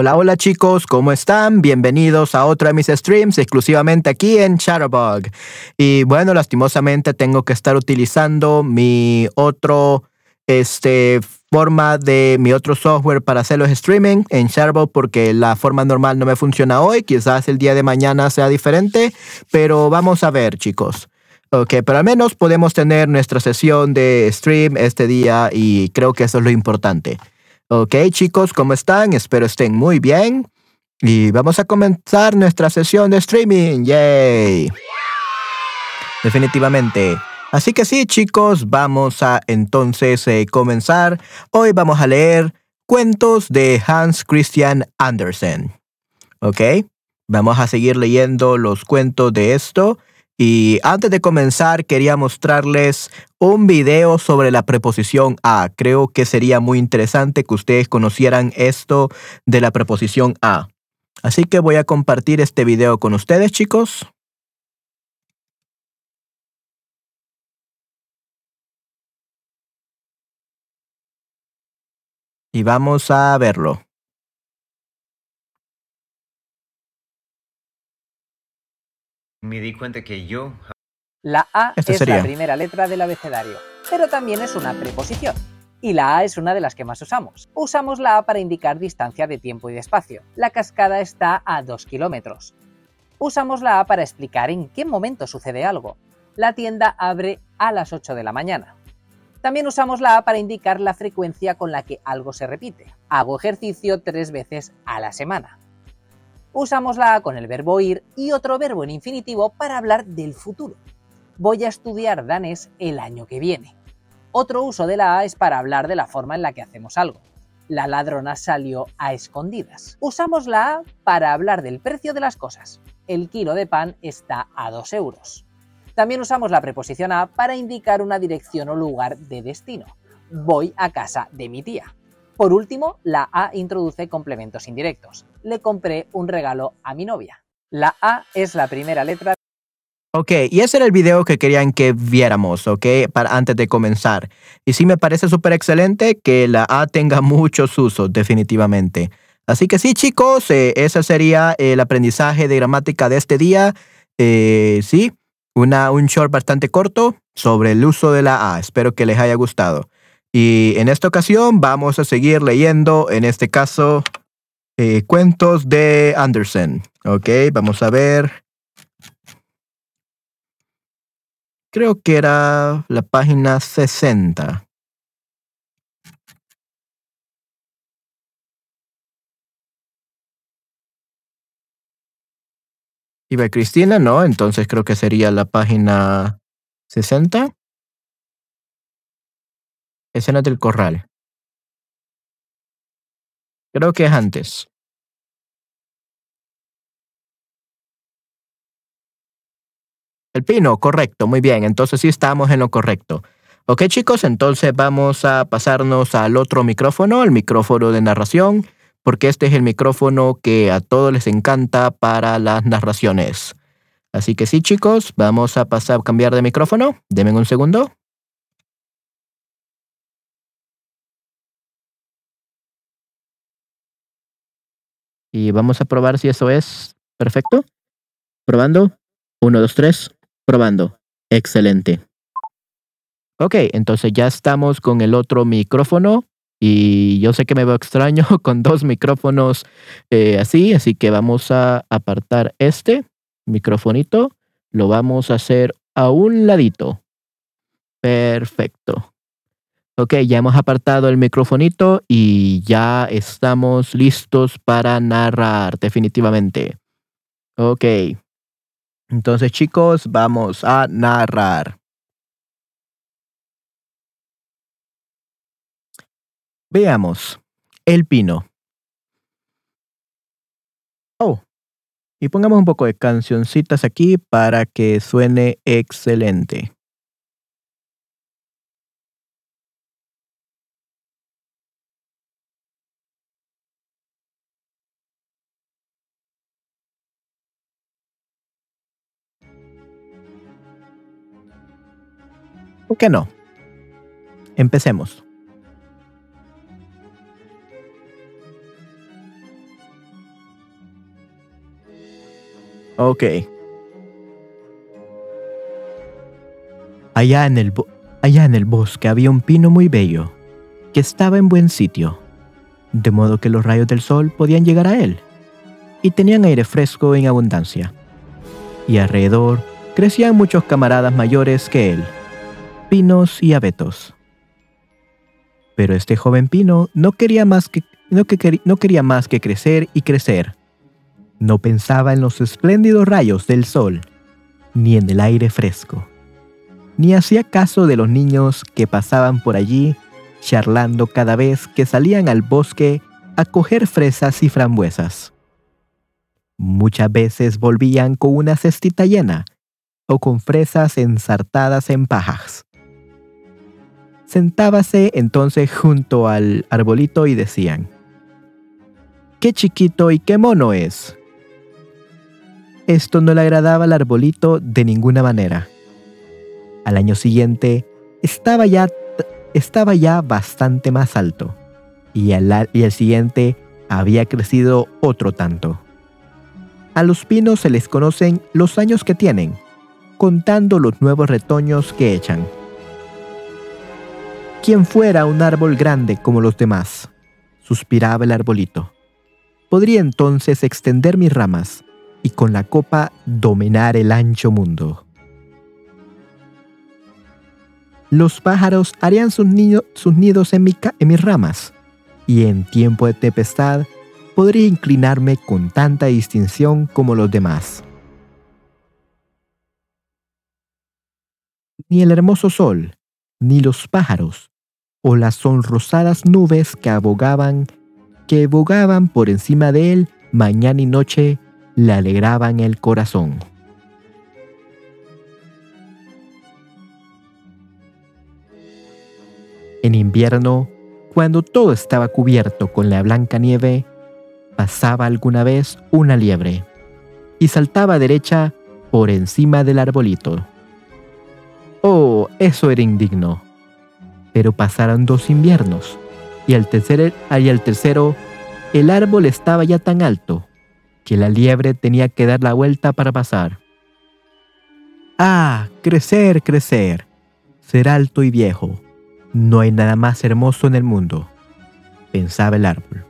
Hola, hola chicos, ¿cómo están? Bienvenidos a otro de mis streams exclusivamente aquí en Chatterbug. Y bueno, lastimosamente tengo que estar utilizando mi otro, este, forma de mi otro software para hacer los streaming en Chatterbug porque la forma normal no me funciona hoy. Quizás el día de mañana sea diferente, pero vamos a ver chicos. Ok, pero al menos podemos tener nuestra sesión de stream este día y creo que eso es lo importante. Ok, chicos, ¿cómo están? Espero estén muy bien. Y vamos a comenzar nuestra sesión de streaming. ¡Yay! Definitivamente. Así que sí, chicos, vamos a entonces eh, comenzar. Hoy vamos a leer cuentos de Hans Christian Andersen. ¿Ok? Vamos a seguir leyendo los cuentos de esto. Y antes de comenzar, quería mostrarles un video sobre la preposición a. Creo que sería muy interesante que ustedes conocieran esto de la preposición a. Así que voy a compartir este video con ustedes, chicos. Y vamos a verlo. Me di cuenta que yo... La A es sería. la primera letra del abecedario, pero también es una preposición. Y la A es una de las que más usamos. Usamos la A para indicar distancia de tiempo y de espacio. La cascada está a 2 kilómetros. Usamos la A para explicar en qué momento sucede algo. La tienda abre a las 8 de la mañana. También usamos la A para indicar la frecuencia con la que algo se repite. Hago ejercicio tres veces a la semana. Usamos la A con el verbo ir y otro verbo en infinitivo para hablar del futuro. Voy a estudiar danés el año que viene. Otro uso de la A es para hablar de la forma en la que hacemos algo. La ladrona salió a escondidas. Usamos la A para hablar del precio de las cosas. El kilo de pan está a 2 euros. También usamos la preposición a para indicar una dirección o lugar de destino. Voy a casa de mi tía. Por último, la A introduce complementos indirectos. Le compré un regalo a mi novia. La A es la primera letra Ok, y ese era el video que querían que viéramos, ok, para antes de comenzar. Y sí me parece súper excelente que la A tenga muchos usos, definitivamente. Así que sí, chicos, eh, ese sería el aprendizaje de gramática de este día. Eh, sí, una, un short bastante corto sobre el uso de la A. Espero que les haya gustado. Y en esta ocasión vamos a seguir leyendo, en este caso, eh, cuentos de Andersen. Ok, vamos a ver. Creo que era la página 60. Iba Cristina, ¿no? Entonces creo que sería la página 60. Escenas del corral. Creo que es antes. El pino, correcto, muy bien. Entonces sí estamos en lo correcto. Ok chicos, entonces vamos a pasarnos al otro micrófono, el micrófono de narración, porque este es el micrófono que a todos les encanta para las narraciones. Así que sí chicos, vamos a pasar a cambiar de micrófono. Denme un segundo. Y vamos a probar si eso es perfecto. Probando. Uno, dos, tres. Probando. Excelente. Ok, entonces ya estamos con el otro micrófono y yo sé que me veo extraño con dos micrófonos eh, así, así que vamos a apartar este microfonito, lo vamos a hacer a un ladito. Perfecto. Ok, ya hemos apartado el microfonito y ya estamos listos para narrar definitivamente. Ok. Entonces chicos, vamos a narrar. Veamos. El pino. Oh. Y pongamos un poco de cancioncitas aquí para que suene excelente. ¿Por qué no? Empecemos. Ok. Allá en, el allá en el bosque había un pino muy bello, que estaba en buen sitio, de modo que los rayos del sol podían llegar a él, y tenían aire fresco en abundancia. Y alrededor crecían muchos camaradas mayores que él, pinos y abetos. Pero este joven pino no quería más que, no no quería más que crecer y crecer. No pensaba en los espléndidos rayos del sol, ni en el aire fresco, ni hacía caso de los niños que pasaban por allí charlando cada vez que salían al bosque a coger fresas y frambuesas. Muchas veces volvían con una cestita llena o con fresas ensartadas en pajas. Sentábase entonces junto al arbolito y decían, ¡Qué chiquito y qué mono es! Esto no le agradaba al arbolito de ninguna manera. Al año siguiente estaba ya, estaba ya bastante más alto y al, y al siguiente había crecido otro tanto. A los pinos se les conocen los años que tienen, contando los nuevos retoños que echan. Quien fuera un árbol grande como los demás, suspiraba el arbolito. Podría entonces extender mis ramas y con la copa dominar el ancho mundo. Los pájaros harían sus, nidos en, mi en mis ramas, y en tiempo de tempestad podría inclinarme con tanta distinción como los demás. Ni el hermoso sol, ni los pájaros, o las sonrosadas nubes que abogaban, que bogaban por encima de él mañana y noche, le alegraban el corazón. En invierno, cuando todo estaba cubierto con la blanca nieve, pasaba alguna vez una liebre y saltaba derecha por encima del arbolito. Oh, eso era indigno. Pero pasaron dos inviernos y al, tercer, y al tercero el árbol estaba ya tan alto que la liebre tenía que dar la vuelta para pasar. Ah, crecer, crecer, ser alto y viejo. No hay nada más hermoso en el mundo, pensaba el árbol.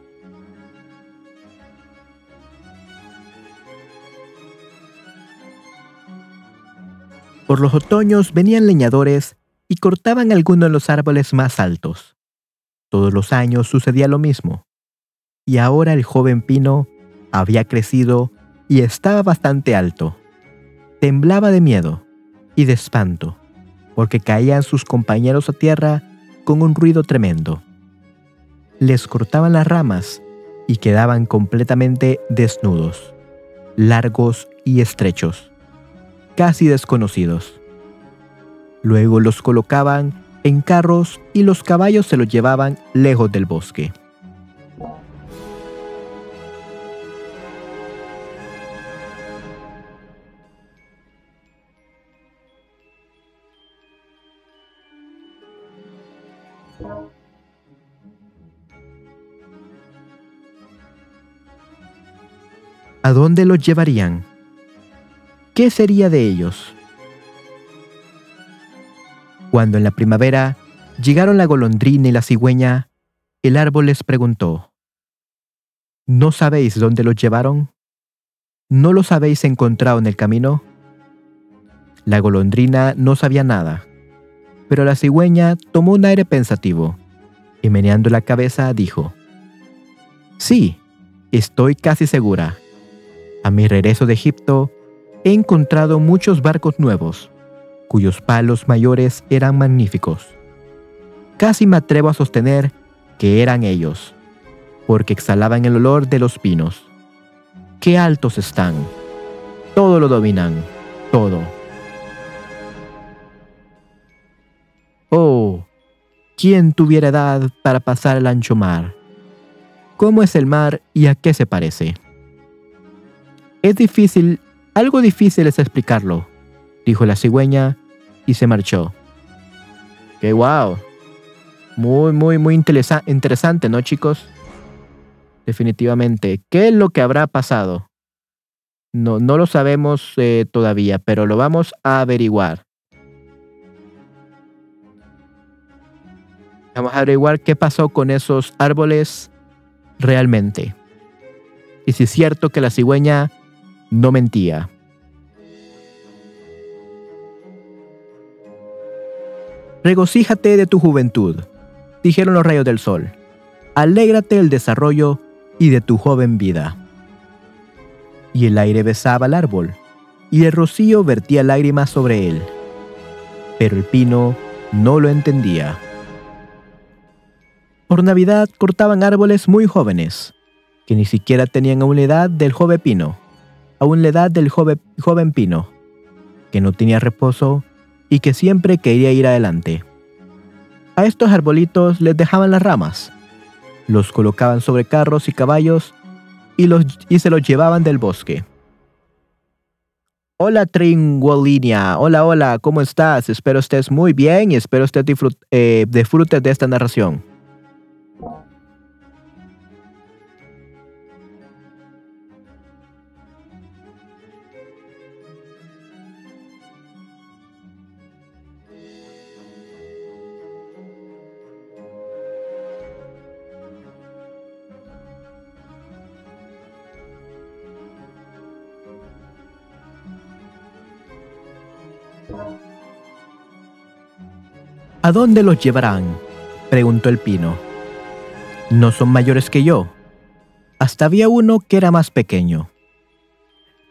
Por los otoños venían leñadores y cortaban algunos de los árboles más altos. Todos los años sucedía lo mismo. Y ahora el joven pino había crecido y estaba bastante alto. Temblaba de miedo y de espanto, porque caían sus compañeros a tierra con un ruido tremendo. Les cortaban las ramas y quedaban completamente desnudos, largos y estrechos, casi desconocidos. Luego los colocaban en carros y los caballos se los llevaban lejos del bosque. ¿A dónde los llevarían? ¿Qué sería de ellos? Cuando en la primavera llegaron la golondrina y la cigüeña, el árbol les preguntó, ¿No sabéis dónde los llevaron? ¿No los habéis encontrado en el camino? La golondrina no sabía nada, pero la cigüeña tomó un aire pensativo y meneando la cabeza dijo, Sí, estoy casi segura. A mi regreso de Egipto, he encontrado muchos barcos nuevos, cuyos palos mayores eran magníficos. Casi me atrevo a sostener que eran ellos, porque exhalaban el olor de los pinos. ¡Qué altos están! Todo lo dominan, todo. Oh, ¿quién tuviera edad para pasar el ancho mar? ¿Cómo es el mar y a qué se parece? Es difícil, algo difícil es explicarlo, dijo la cigüeña y se marchó. ¡Qué guau! Muy, muy, muy interesa- interesante, ¿no, chicos? Definitivamente. ¿Qué es lo que habrá pasado? No, no lo sabemos eh, todavía, pero lo vamos a averiguar. Vamos a averiguar qué pasó con esos árboles realmente. Y si es cierto que la cigüeña no mentía. Regocíjate de tu juventud, dijeron los rayos del sol. Alégrate del desarrollo y de tu joven vida. Y el aire besaba el árbol, y el rocío vertía lágrimas sobre él. Pero el pino no lo entendía. Por Navidad cortaban árboles muy jóvenes, que ni siquiera tenían aún la edad del joven pino, aún la edad del joven, pino, que no tenía reposo y que siempre quería ir adelante. A estos arbolitos les dejaban las ramas, los colocaban sobre carros y caballos y, los, y se los llevaban del bosque. Hola Tringuolinia, hola hola, ¿cómo estás? Espero estés muy bien y espero estés eh, disfrutes de esta narración. ¿A dónde los llevarán? preguntó el pino. No son mayores que yo. Hasta había uno que era más pequeño.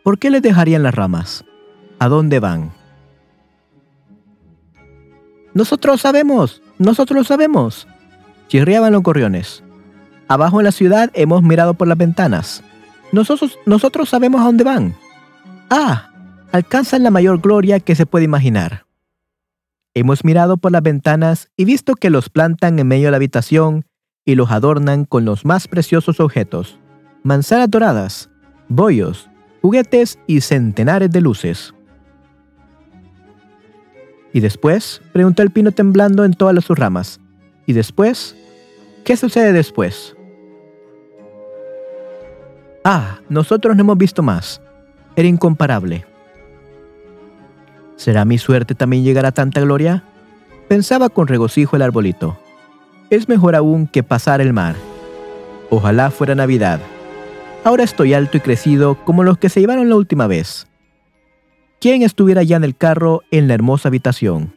¿Por qué les dejarían las ramas? ¿A dónde van? Nosotros sabemos, nosotros sabemos, chirriaban los gorriones. Abajo en la ciudad hemos mirado por las ventanas. Nosotros, nosotros sabemos a dónde van. Ah, alcanzan la mayor gloria que se puede imaginar. Hemos mirado por las ventanas y visto que los plantan en medio de la habitación y los adornan con los más preciosos objetos, manzanas doradas, bollos, juguetes y centenares de luces. ¿Y después? preguntó el pino temblando en todas sus ramas. ¿Y después? ¿Qué sucede después? Ah, nosotros no hemos visto más. Era incomparable. ¿Será mi suerte también llegar a tanta gloria? Pensaba con regocijo el arbolito. Es mejor aún que pasar el mar. Ojalá fuera Navidad. Ahora estoy alto y crecido como los que se llevaron la última vez. ¿Quién estuviera ya en el carro en la hermosa habitación?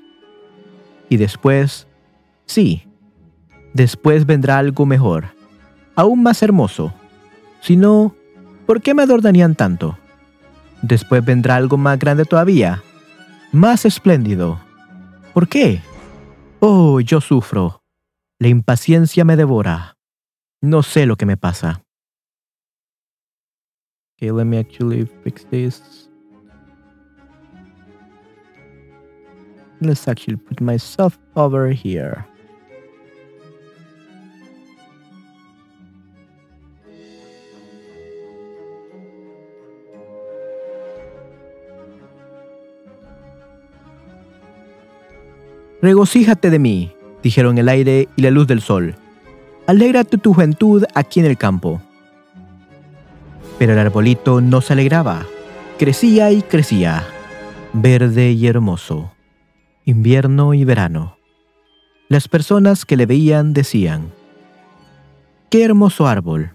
Y después, sí, después vendrá algo mejor, aún más hermoso. Si no, ¿por qué me adornarían tanto? Después vendrá algo más grande todavía, más espléndido. ¿Por qué? Oh, yo sufro. La impaciencia me devora. No sé lo que me pasa. Okay, let me actually fix this. Let's actually put myself over here. Regocíjate de mí, dijeron el aire y la luz del sol. Alégrate tu juventud aquí en el campo. Pero el arbolito no se alegraba. Crecía y crecía, verde y hermoso, invierno y verano. Las personas que le veían decían, ¡qué hermoso árbol!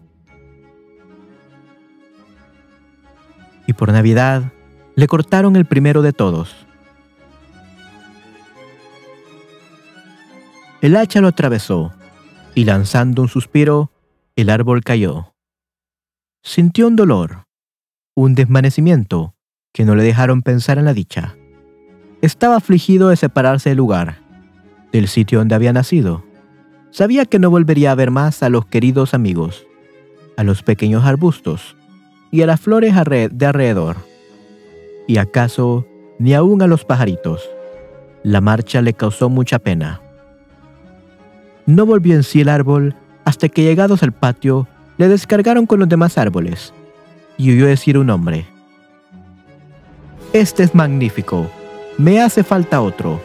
Y por Navidad le cortaron el primero de todos El hacha lo atravesó, y lanzando un suspiro, el árbol cayó. Sintió un dolor, un desvanecimiento, que no le dejaron pensar en la dicha. Estaba afligido de separarse del lugar, del sitio donde había nacido. Sabía que no volvería a ver más a los queridos amigos, a los pequeños arbustos y a las flores de alrededor. Y acaso ni aún a los pajaritos. La marcha le causó mucha pena. No volvió en sí el árbol hasta que llegados al patio le descargaron con los demás árboles y oyó decir un hombre. Este es magnífico, me hace falta otro.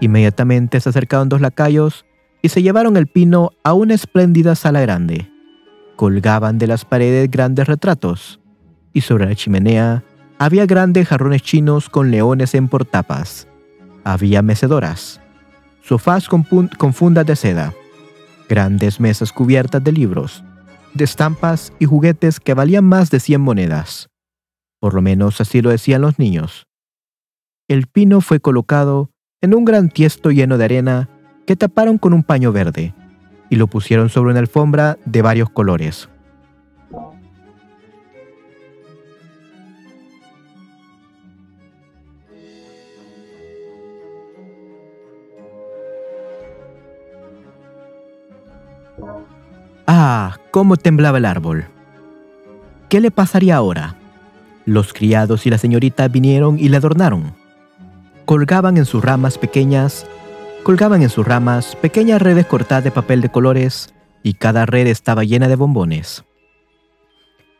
Inmediatamente se acercaron dos lacayos y se llevaron el pino a una espléndida sala grande. Colgaban de las paredes grandes retratos. y sobre la chimenea había grandes jarrones chinos con leones en portapas. Había mecedoras, sofás con, fundas de seda, grandes mesas cubiertas de libros, de estampas y juguetes que valían más de 100 monedas. Por lo menos así lo decían los niños. El pino fue colocado en un gran tiesto lleno de arena que taparon con un paño verde y lo pusieron sobre una alfombra de varios colores. Ah, cómo temblaba el árbol. ¿Qué le pasaría ahora? Los criados y la señorita vinieron y le adornaron. Colgaban en sus ramas pequeñas, colgaban en sus ramas pequeñas redes cortadas de papel de colores y cada red estaba llena de bombones.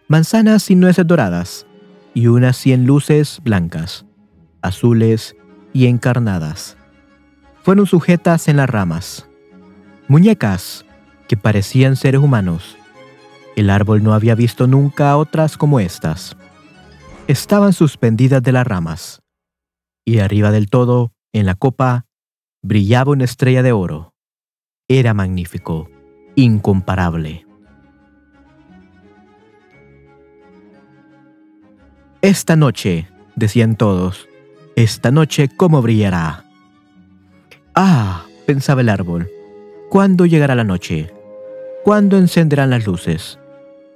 Manzanas y nueces doradas y unas cien luces blancas, azules y encarnadas. Fueron sujetas en las ramas. Muñecas que parecían seres humanos. El árbol no había visto nunca otras como estas. Estaban suspendidas de las ramas, y arriba del todo, en la copa, brillaba una estrella de oro. Era magnífico, incomparable. Esta noche, decían todos, esta noche cómo brillará. Ah, pensaba el árbol, ¿cuándo llegará la noche? ¿Cuándo encenderán las luces?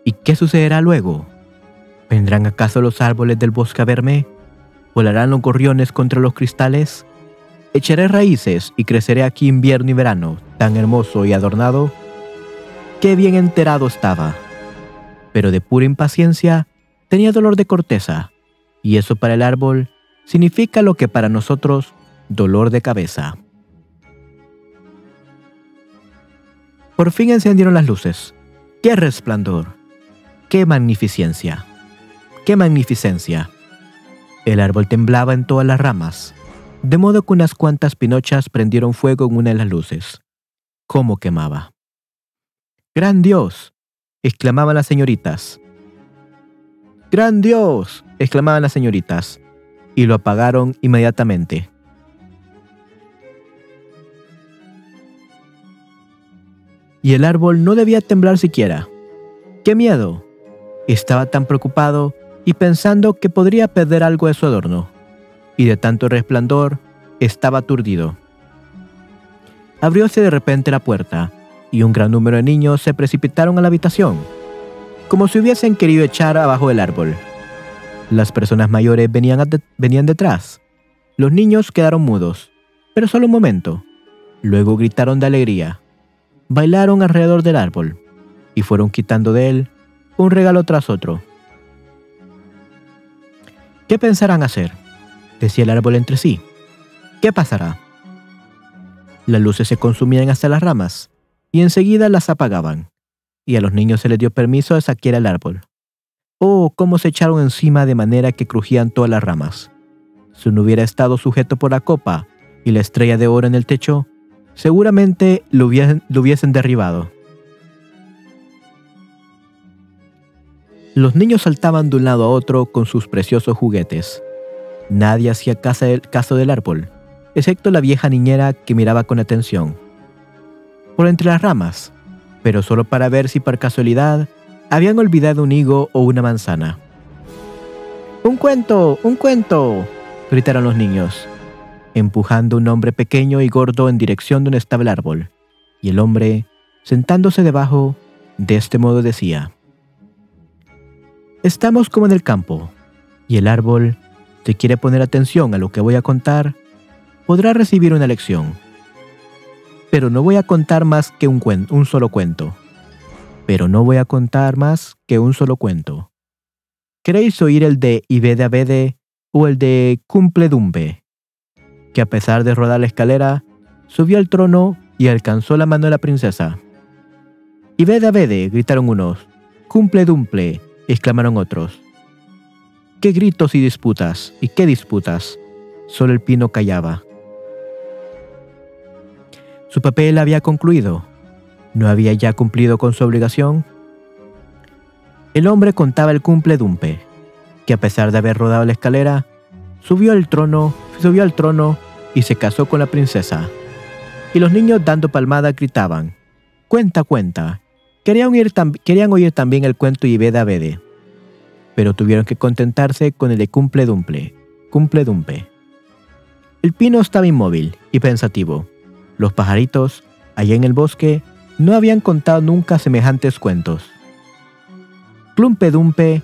¿Y qué sucederá luego? ¿Vendrán acaso los árboles del bosque a verme? ¿Volarán los gorriones contra los cristales? ¿Echaré raíces y creceré aquí invierno y verano, tan hermoso y adornado? Qué bien enterado estaba. Pero de pura impaciencia tenía dolor de corteza, y eso para el árbol significa lo que para nosotros dolor de cabeza. Por fin encendieron las luces. ¡Qué resplandor! ¡Qué magnificencia! ¡Qué magnificencia! El árbol temblaba en todas las ramas, de modo que unas cuantas pinochas prendieron fuego en una de las luces. ¿Cómo quemaba? ¡Gran Dios! exclamaban las señoritas. ¡Gran Dios! exclamaban las señoritas, y lo apagaron inmediatamente. Y el árbol no debía temblar siquiera. ¡Qué miedo! Estaba tan preocupado y pensando que podría perder algo de su adorno, y de tanto resplandor estaba aturdido. Abrióse de repente la puerta, y un gran número de niños se precipitaron a la habitación, como si hubiesen querido echar abajo el árbol. Las personas mayores venían, venían detrás. Los niños quedaron mudos, pero solo un momento. Luego gritaron de alegría bailaron alrededor del árbol y fueron quitando de él un regalo tras otro. ¿Qué pensarán hacer? decía el árbol entre sí. ¿Qué pasará? Las luces se consumían hasta las ramas y enseguida las apagaban, y a los niños se les dio permiso de saquear el árbol. Oh, cómo se echaron encima de manera que crujían todas las ramas. Si no hubiera estado sujeto por la copa y la estrella de oro en el techo, seguramente lo hubiesen, derribado. Los niños saltaban de un lado a otro con sus preciosos juguetes. Nadie hacía caso del, caso del árbol, excepto la vieja niñera que miraba con atención. Por entre las ramas, pero solo para ver si por casualidad habían olvidado un higo o una manzana. ¡Un cuento! ¡Un cuento! gritaron los niños empujando un hombre pequeño y gordo en dirección donde estaba el árbol, y el hombre, sentándose debajo, de este modo decía, Estamos como en el campo, y el árbol, si quiere poner atención a lo que voy a contar, podrá recibir una lección. Pero no voy a contar más que un, cuen- un solo cuento. Pero no voy a contar más que un solo cuento. ¿Queréis oír el de Ibede Abede o el de Cumple Dumbe? Que a pesar de rodar la escalera, subió al trono y alcanzó la mano de la princesa. Y vede vede, gritaron unos. Cumple dumple, exclamaron otros. ¿Qué gritos y disputas? ¿Y qué disputas? Solo el pino callaba. Su papel había concluido. ¿No había ya cumplido con su obligación? El hombre contaba el cumple dumpe, que a pesar de haber rodado la escalera, subió al trono, subió al trono y se casó con la princesa. Y los niños dando palmada gritaban, cuenta, cuenta. Querían oír, querían oír también el cuento Ibeda Bede, pero tuvieron que contentarse con el de Cumple Dumple, Cumple Dumpe. El pino estaba inmóvil y pensativo. Los pajaritos, allá en el bosque, no habían contado nunca semejantes cuentos. Clumpe Dumpe,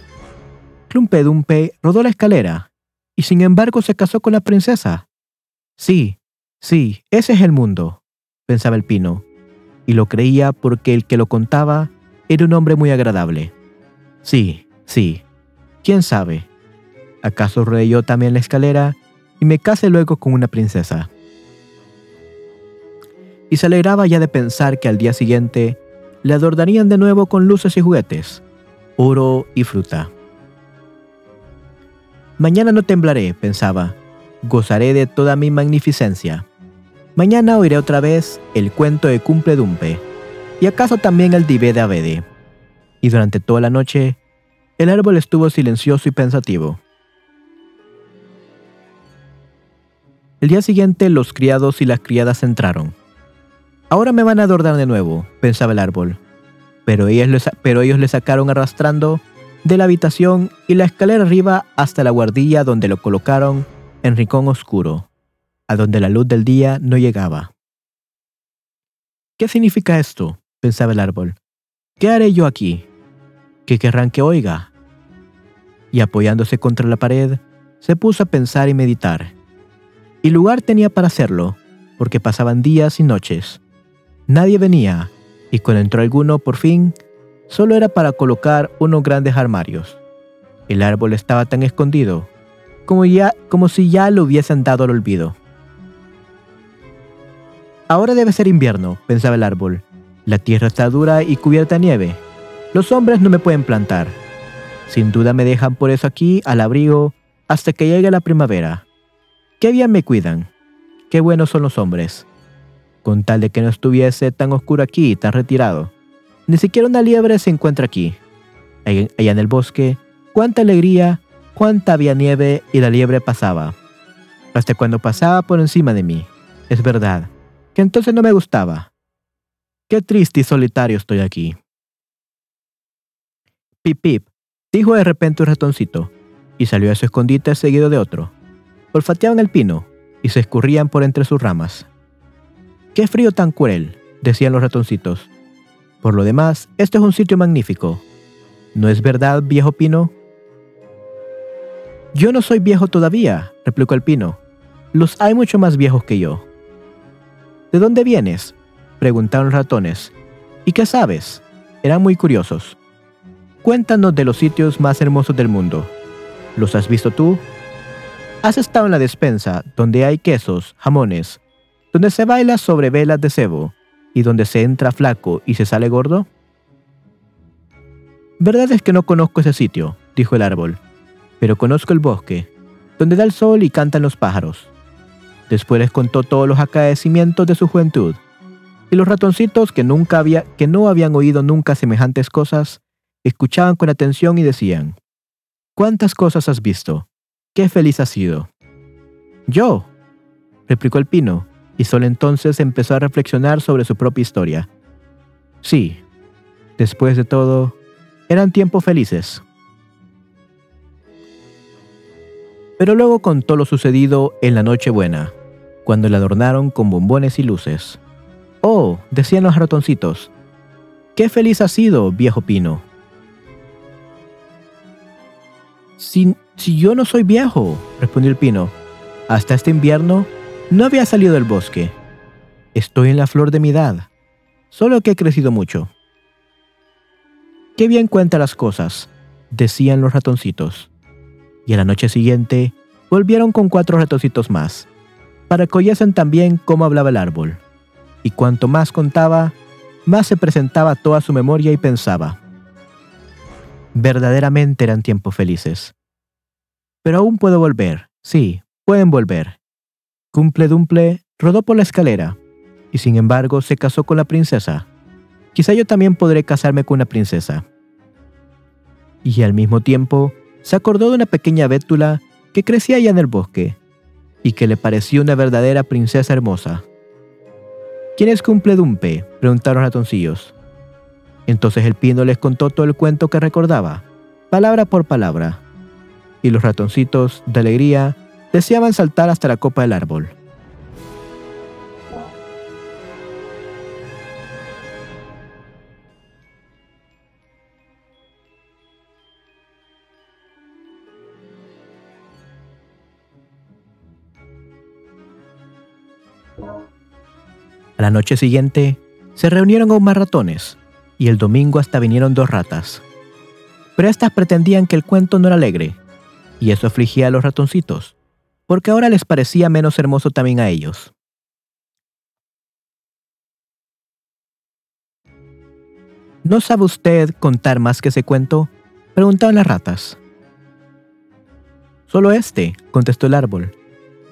Clumpe Dumpe rodó la escalera y sin embargo se casó con la princesa. Sí, sí, ese es el mundo, pensaba el pino, y lo creía porque el que lo contaba era un hombre muy agradable. Sí, sí, quién sabe. ¿Acaso rodé yo también la escalera y me case luego con una princesa? Y se alegraba ya de pensar que al día siguiente le adornarían de nuevo con luces y juguetes, oro y fruta. Mañana no temblaré, pensaba, gozaré de toda mi magnificencia. Mañana oiré otra vez el cuento de Cumple Dumpe, y acaso también el Dive de Abede. Y durante toda la noche, el árbol estuvo silencioso y pensativo. El día siguiente los criados y las criadas entraron. Ahora me van a adornar de nuevo, pensaba el árbol. Pero ellos, pero ellos le sacaron arrastrando de la habitación y la escalera arriba hasta la guardilla donde lo colocaron en rincón oscuro, a donde la luz del día no llegaba. ¿Qué significa esto? pensaba el árbol. ¿Qué haré yo aquí? ¿Qué querrán que oiga? Y apoyándose contra la pared, se puso a pensar y meditar. Y lugar tenía para hacerlo, porque pasaban días y noches. Nadie venía, y cuando entró alguno, por fin, solo era para colocar unos grandes armarios. El árbol estaba tan escondido como, ya, como si ya lo hubiesen dado al olvido. Ahora debe ser invierno, pensaba el árbol. La tierra está dura y cubierta de nieve. Los hombres no me pueden plantar. Sin duda me dejan por eso aquí al abrigo hasta que llegue la primavera. Qué bien me cuidan. Qué buenos son los hombres. Con tal de que no estuviese tan oscuro aquí tan retirado. Ni siquiera una liebre se encuentra aquí. Allá en el bosque, cuánta alegría, cuánta había nieve y la liebre pasaba. Hasta cuando pasaba por encima de mí. Es verdad, que entonces no me gustaba. Qué triste y solitario estoy aquí. Pip pip, dijo de repente un ratoncito, y salió a su escondite seguido de otro. Olfateaban el pino y se escurrían por entre sus ramas. ¡Qué frío tan cruel! decían los ratoncitos. Por lo demás, este es un sitio magnífico. ¿No es verdad, viejo pino? Yo no soy viejo todavía, replicó el pino. Los hay mucho más viejos que yo. ¿De dónde vienes? preguntaron los ratones. ¿Y qué sabes? Eran muy curiosos. Cuéntanos de los sitios más hermosos del mundo. ¿Los has visto tú? ¿Has estado en la despensa donde hay quesos, jamones, donde se baila sobre velas de cebo y donde se entra flaco y se sale gordo? Verdad es que no conozco ese sitio, dijo el árbol, pero conozco el bosque, donde da el sol y cantan los pájaros. Después les contó todos los acaecimientos de su juventud, y los ratoncitos que nunca había, que no habían oído nunca semejantes cosas, escuchaban con atención y decían, ¿Cuántas cosas has visto? ¡Qué feliz has sido! Yo, replicó el pino, y solo entonces empezó a reflexionar sobre su propia historia. Sí, después de todo, eran tiempos felices. Pero luego contó lo sucedido en la Nochebuena, cuando le adornaron con bombones y luces. Oh, decían los ratoncitos, qué feliz has sido, viejo pino. Si, si yo no soy viejo, respondió el pino, hasta este invierno no había salido del bosque. Estoy en la flor de mi edad, solo que he crecido mucho. Qué bien cuenta las cosas, decían los ratoncitos. Y a la noche siguiente volvieron con cuatro ratoncitos más, para que oyesen también cómo hablaba el árbol. Y cuanto más contaba, más se presentaba toda su memoria y pensaba. Verdaderamente eran tiempos felices. Pero aún puedo volver, sí, pueden volver. Cumple Dumple rodó por la escalera y sin embargo se casó con la princesa. Quizá yo también podré casarme con una princesa. Y al mismo tiempo, se acordó de una pequeña bétula que crecía allá en el bosque y que le pareció una verdadera princesa hermosa. ¿Quién es Cumpledumpe? preguntaron los ratoncillos. Entonces el pino les contó todo el cuento que recordaba, palabra por palabra, y los ratoncitos, de alegría, deseaban saltar hasta la copa del árbol. A la noche siguiente, se reunieron aún más ratones, y el domingo hasta vinieron dos ratas. Pero estas pretendían que el cuento no era alegre, y eso afligía a los ratoncitos, porque ahora les parecía menos hermoso también a ellos. ¿No sabe usted contar más que ese cuento? preguntaban las ratas. Solo este, contestó el árbol.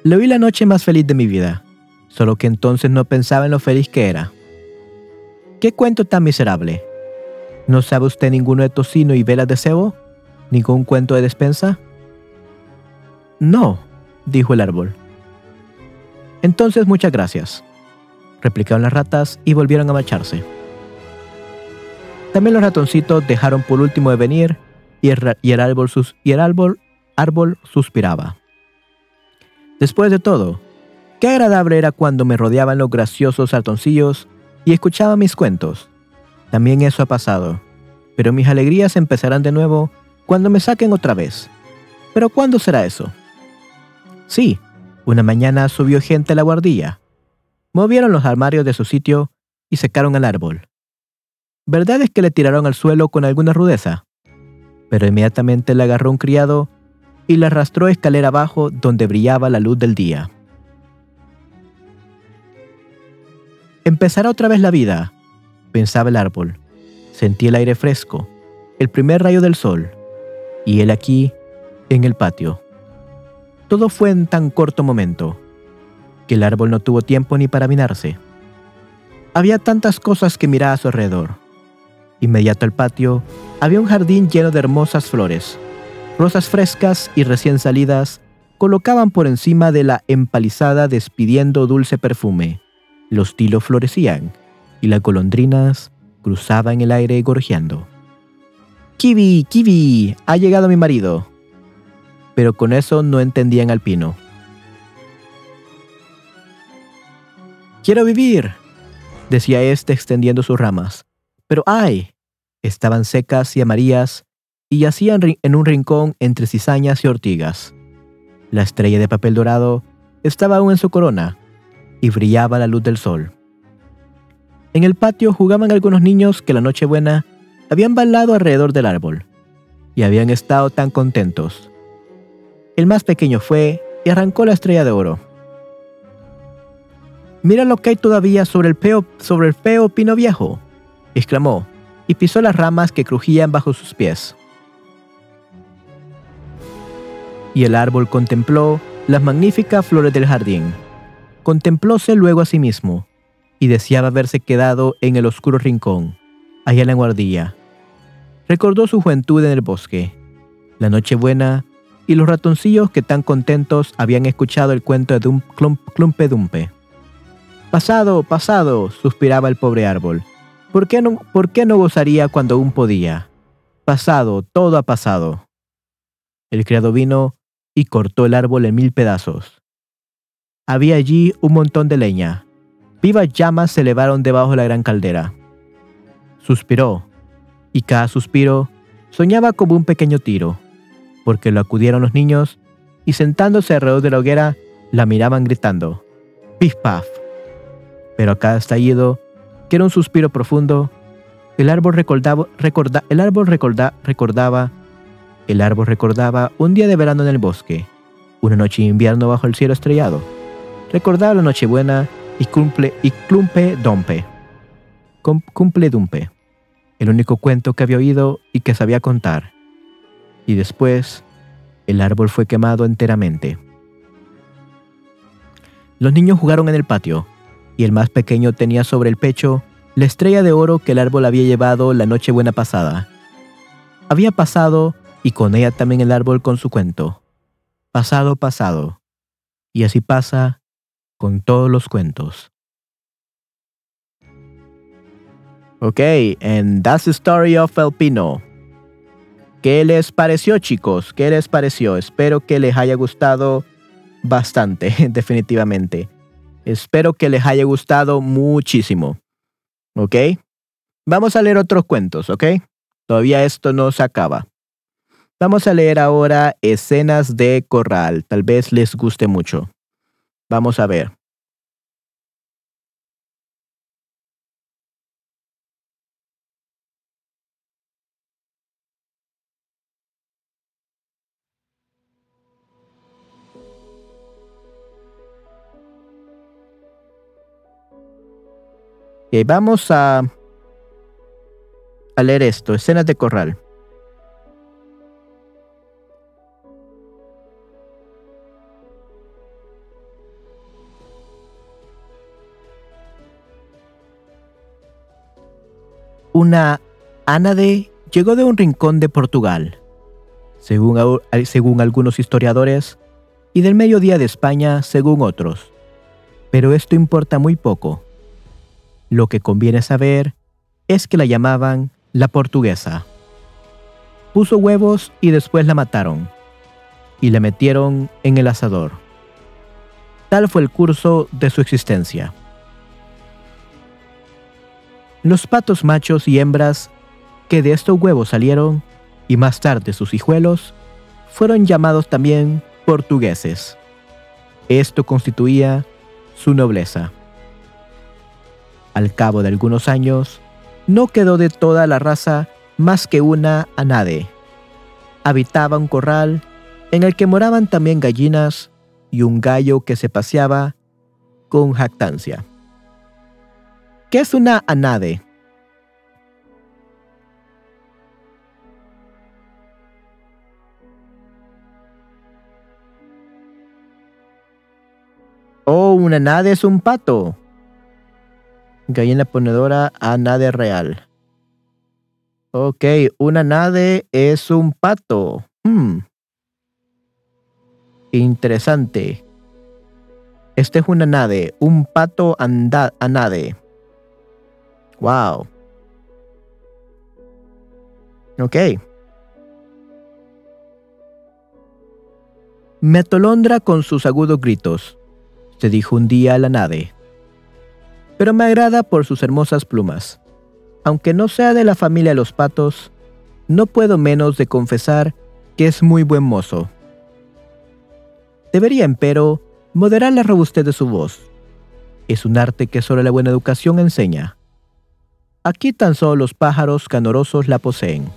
Le oí la noche más feliz de mi vida, solo que entonces no pensaba en lo feliz que era. ¿Qué cuento tan miserable? ¿No sabe usted ninguno de tocino y velas de cebo? ¿Ningún cuento de despensa? No, dijo el árbol. Entonces muchas gracias, replicaron las ratas y volvieron a marcharse. También los ratoncitos dejaron por último de venir y el, árbol, y el árbol, árbol suspiraba. Después de todo, qué agradable era cuando me rodeaban los graciosos ratoncillos y escuchaban mis cuentos. También eso ha pasado, pero mis alegrías empezarán de nuevo cuando me saquen otra vez. ¿Pero cuándo será eso? Sí, una mañana subió gente a la guardilla. Movieron los armarios de su sitio y secaron el árbol. Verdad es que le tiraron al suelo con alguna rudeza, pero inmediatamente le agarró un criado y le arrastró escalera abajo donde brillaba la luz del día. Empezará otra vez la vida, pensaba el árbol. Sentí el aire fresco, el primer rayo del sol, y él aquí, en el patio. Todo fue en tan corto momento, que el árbol no tuvo tiempo ni para minarse. Había tantas cosas que mirar a su alrededor. Inmediato al patio, había un jardín lleno de hermosas flores. Rosas frescas y recién salidas colocaban por encima de la empalizada despidiendo dulce perfume. Los tilos florecían y las golondrinas cruzaban el aire gorjeando. Kiwi, Kiwi, ha llegado mi marido pero con eso no entendían al pino. Quiero vivir, decía éste extendiendo sus ramas. Pero ay, estaban secas y amarillas y yacían en un rincón entre cizañas y ortigas. La estrella de papel dorado estaba aún en su corona y brillaba la luz del sol. En el patio jugaban algunos niños que la noche buena habían bailado alrededor del árbol y habían estado tan contentos. El más pequeño fue y arrancó la estrella de oro. Mira lo que hay todavía sobre el, peo, sobre el feo pino viejo, exclamó, y pisó las ramas que crujían bajo sus pies. Y el árbol contempló las magníficas flores del jardín. Contemplóse luego a sí mismo, y deseaba haberse quedado en el oscuro rincón, allá en la guardilla. Recordó su juventud en el bosque, la noche buena y los ratoncillos que tan contentos habían escuchado el cuento de un clumpe dumpe. Pasado, pasado, suspiraba el pobre árbol. ¿Por qué, no, ¿Por qué no gozaría cuando aún podía? Pasado, todo ha pasado. El criado vino y cortó el árbol en mil pedazos. Había allí un montón de leña. Vivas llamas se elevaron debajo de la gran caldera. Suspiró, y cada suspiro soñaba como un pequeño tiro porque lo acudieron los niños y sentándose alrededor de la hoguera la miraban gritando, ¡Pif paf! Pero a cada estallido, que era un suspiro profundo, el árbol recordaba, el árbol recordaba, el árbol recordaba un día de verano en el bosque, una noche de invierno bajo el cielo estrellado. Recordaba la Nochebuena y cumple y clumpe dompe. cumple dumpe. El único cuento que había oído y que sabía contar y después el árbol fue quemado enteramente. Los niños jugaron en el patio, y el más pequeño tenía sobre el pecho la estrella de oro que el árbol había llevado la noche buena pasada. Había pasado y con ella también el árbol con su cuento. Pasado, pasado. Y así pasa con todos los cuentos. Ok, and that's the story of El Pino. ¿Qué les pareció, chicos? ¿Qué les pareció? Espero que les haya gustado bastante, definitivamente. Espero que les haya gustado muchísimo. ¿Ok? Vamos a leer otros cuentos, ¿ok? Todavía esto no se acaba. Vamos a leer ahora escenas de corral. Tal vez les guste mucho. Vamos a ver. Eh, vamos a, a leer esto, escenas de corral. Una ánade llegó de un rincón de Portugal, según, según algunos historiadores, y del mediodía de España, según otros. Pero esto importa muy poco lo que conviene saber es que la llamaban la portuguesa. Puso huevos y después la mataron y la metieron en el asador. Tal fue el curso de su existencia. Los patos machos y hembras que de estos huevos salieron, y más tarde sus hijuelos, fueron llamados también portugueses. Esto constituía su nobleza al cabo de algunos años, no quedó de toda la raza más que una anade. Habitaba un corral en el que moraban también gallinas y un gallo que se paseaba con jactancia. ¿Qué es una anade? Oh, una anade es un pato gallina ponedora a nade real. Ok, una nade es un pato. Hmm. Interesante. Este es una nade, un pato anda anade. Wow. Ok. Me atolondra con sus agudos gritos, se dijo un día a la nade pero me agrada por sus hermosas plumas. Aunque no sea de la familia de los patos, no puedo menos de confesar que es muy buen mozo. Debería, empero, moderar la robustez de su voz. Es un arte que solo la buena educación enseña. Aquí tan solo los pájaros canorosos la poseen.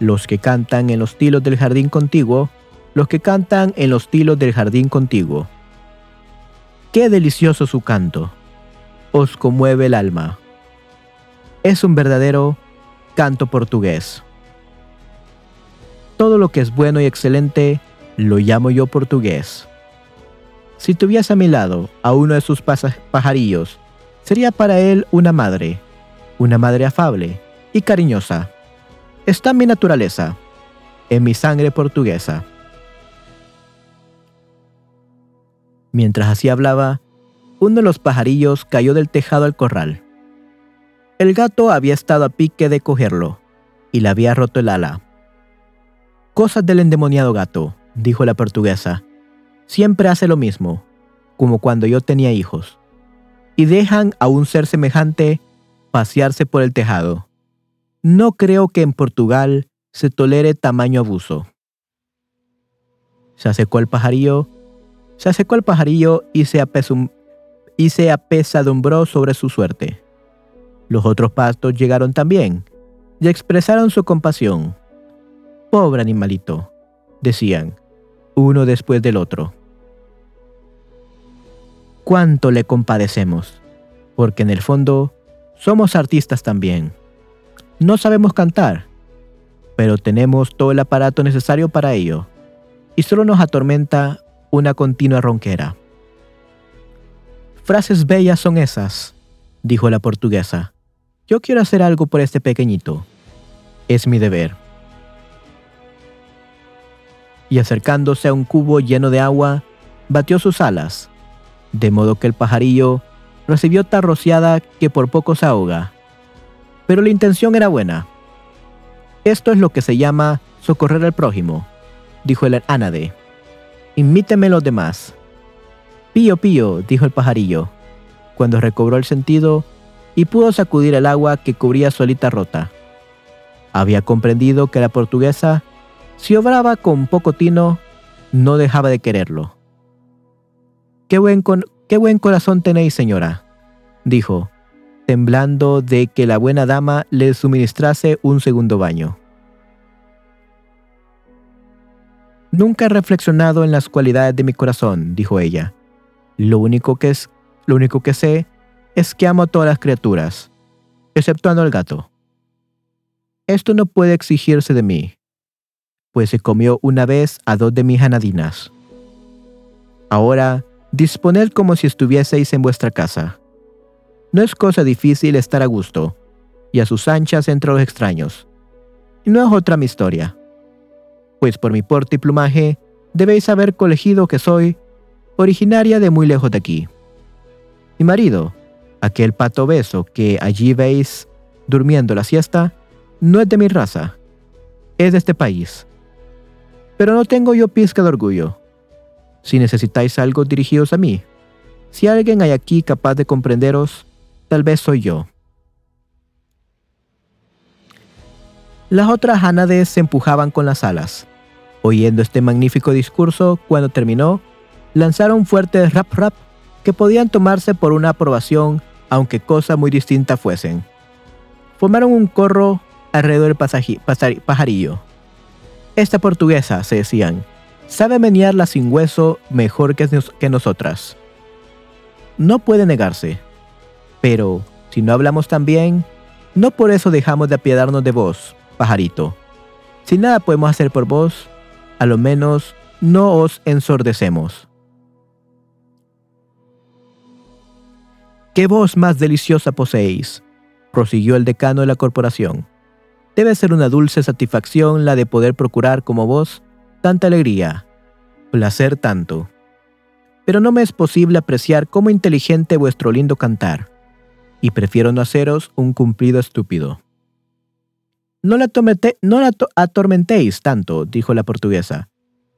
Los que cantan en los tilos del jardín contiguo, los que cantan en los tilos del jardín contiguo. Qué delicioso su canto os conmueve el alma. Es un verdadero canto portugués. Todo lo que es bueno y excelente lo llamo yo portugués. Si tuviese a mi lado a uno de sus pajarillos, sería para él una madre, una madre afable y cariñosa. Está en mi naturaleza, en mi sangre portuguesa. Mientras así hablaba, uno de los pajarillos cayó del tejado al corral. El gato había estado a pique de cogerlo y le había roto el ala. Cosas del endemoniado gato, dijo la portuguesa. Siempre hace lo mismo, como cuando yo tenía hijos, y dejan a un ser semejante pasearse por el tejado. No creo que en Portugal se tolere tamaño abuso. Se acercó el pajarillo, se acercó el pajarillo y se y se apesadumbró sobre su suerte. Los otros pastos llegaron también y expresaron su compasión. Pobre animalito, decían, uno después del otro. Cuánto le compadecemos, porque en el fondo somos artistas también. No sabemos cantar, pero tenemos todo el aparato necesario para ello, y solo nos atormenta una continua ronquera. Frases bellas son esas, dijo la portuguesa. Yo quiero hacer algo por este pequeñito. Es mi deber. y acercándose a un cubo lleno de agua, batió sus alas, de modo que el pajarillo recibió tal rociada que por poco se ahoga. Pero la intención era buena. Esto es lo que se llama socorrer al prójimo, dijo el ánade. Imíteme los demás. Pío, pío, dijo el pajarillo, cuando recobró el sentido y pudo sacudir el agua que cubría su alita rota. Había comprendido que la portuguesa, si obraba con poco tino, no dejaba de quererlo. Qué buen, qué buen corazón tenéis, señora, dijo, temblando de que la buena dama le suministrase un segundo baño. Nunca he reflexionado en las cualidades de mi corazón, dijo ella. Lo único que es, lo único que sé es que amo a todas las criaturas, exceptuando al gato. Esto no puede exigirse de mí, pues se comió una vez a dos de mis anadinas. Ahora, disponed como si estuvieseis en vuestra casa. No es cosa difícil estar a gusto, y a sus anchas entre los extraños. Y no es otra mi historia, pues por mi porte y plumaje debéis haber colegido que soy originaria de muy lejos de aquí. Mi marido, aquel pato beso que allí veis durmiendo la siesta, no es de mi raza, es de este país. Pero no tengo yo pizca de orgullo. Si necesitáis algo, dirigidos a mí. Si alguien hay aquí capaz de comprenderos, tal vez soy yo. Las otras ánades se empujaban con las alas. Oyendo este magnífico discurso, cuando terminó, lanzaron fuertes rap rap que podían tomarse por una aprobación, aunque cosa muy distinta fuesen. Formaron un corro alrededor del pajarillo. Esta portuguesa, se decían, sabe menearla sin hueso mejor que, que nosotras. No puede negarse. Pero, si no hablamos tan bien, no por eso dejamos de apiadarnos de vos, pajarito. Si nada podemos hacer por vos, a lo menos no os ensordecemos. ¿Qué voz más deliciosa poseéis? prosiguió el decano de la corporación. Debe ser una dulce satisfacción la de poder procurar como vos tanta alegría, placer tanto. Pero no me es posible apreciar cómo inteligente vuestro lindo cantar, y prefiero no haceros un cumplido estúpido. No la, no la atormentéis tanto, dijo la portuguesa.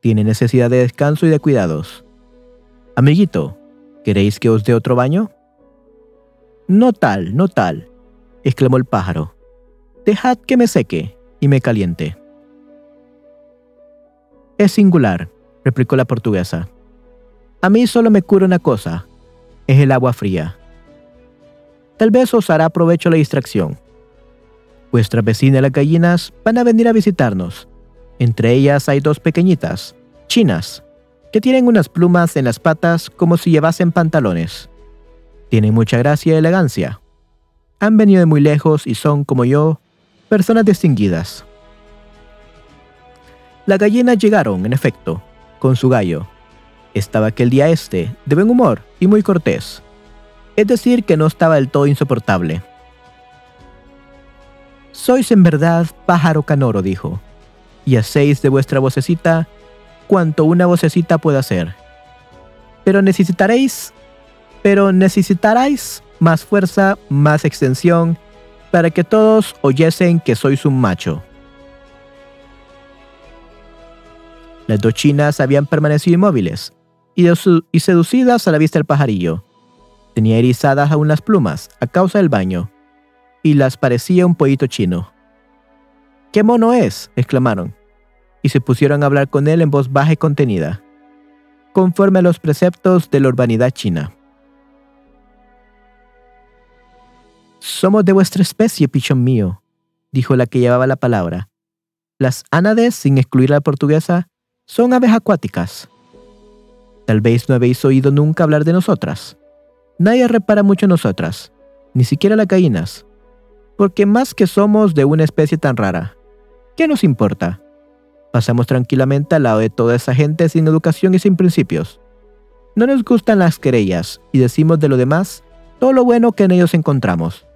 Tiene necesidad de descanso y de cuidados. Amiguito, ¿queréis que os dé otro baño? No tal, no tal, exclamó el pájaro. Dejad que me seque y me caliente. Es singular, replicó la portuguesa. A mí solo me cura una cosa, es el agua fría. Tal vez os hará provecho la distracción. Vuestra vecina las gallinas van a venir a visitarnos. Entre ellas hay dos pequeñitas, chinas, que tienen unas plumas en las patas como si llevasen pantalones. Tienen mucha gracia y elegancia. Han venido de muy lejos y son, como yo, personas distinguidas. Las gallinas llegaron, en efecto, con su gallo. Estaba aquel día este, de buen humor y muy cortés. Es decir, que no estaba del todo insoportable. Sois en verdad pájaro canoro, dijo, y hacéis de vuestra vocecita cuanto una vocecita pueda hacer. Pero necesitaréis, pero necesitaréis más fuerza, más extensión para que todos oyesen que sois un macho. Las dos chinas habían permanecido inmóviles y, seducidas a la vista del pajarillo. Tenía erizadas aún las plumas a causa del baño y las parecía un pollito chino. ¡Qué mono es! exclamaron, y se pusieron a hablar con él en voz baja y contenida, conforme a los preceptos de la urbanidad china. Somos de vuestra especie, pichón mío, dijo la que llevaba la palabra. Las ánades, sin excluir a la portuguesa, son aves acuáticas. Tal vez no habéis oído nunca hablar de nosotras. Nadie repara mucho en nosotras, ni siquiera las gallinas, porque más que somos de una especie tan rara, ¿qué nos importa? Pasamos tranquilamente al lado de toda esa gente sin educación y sin principios. No nos gustan las querellas y decimos de lo demás todo lo bueno que en ellos encontramos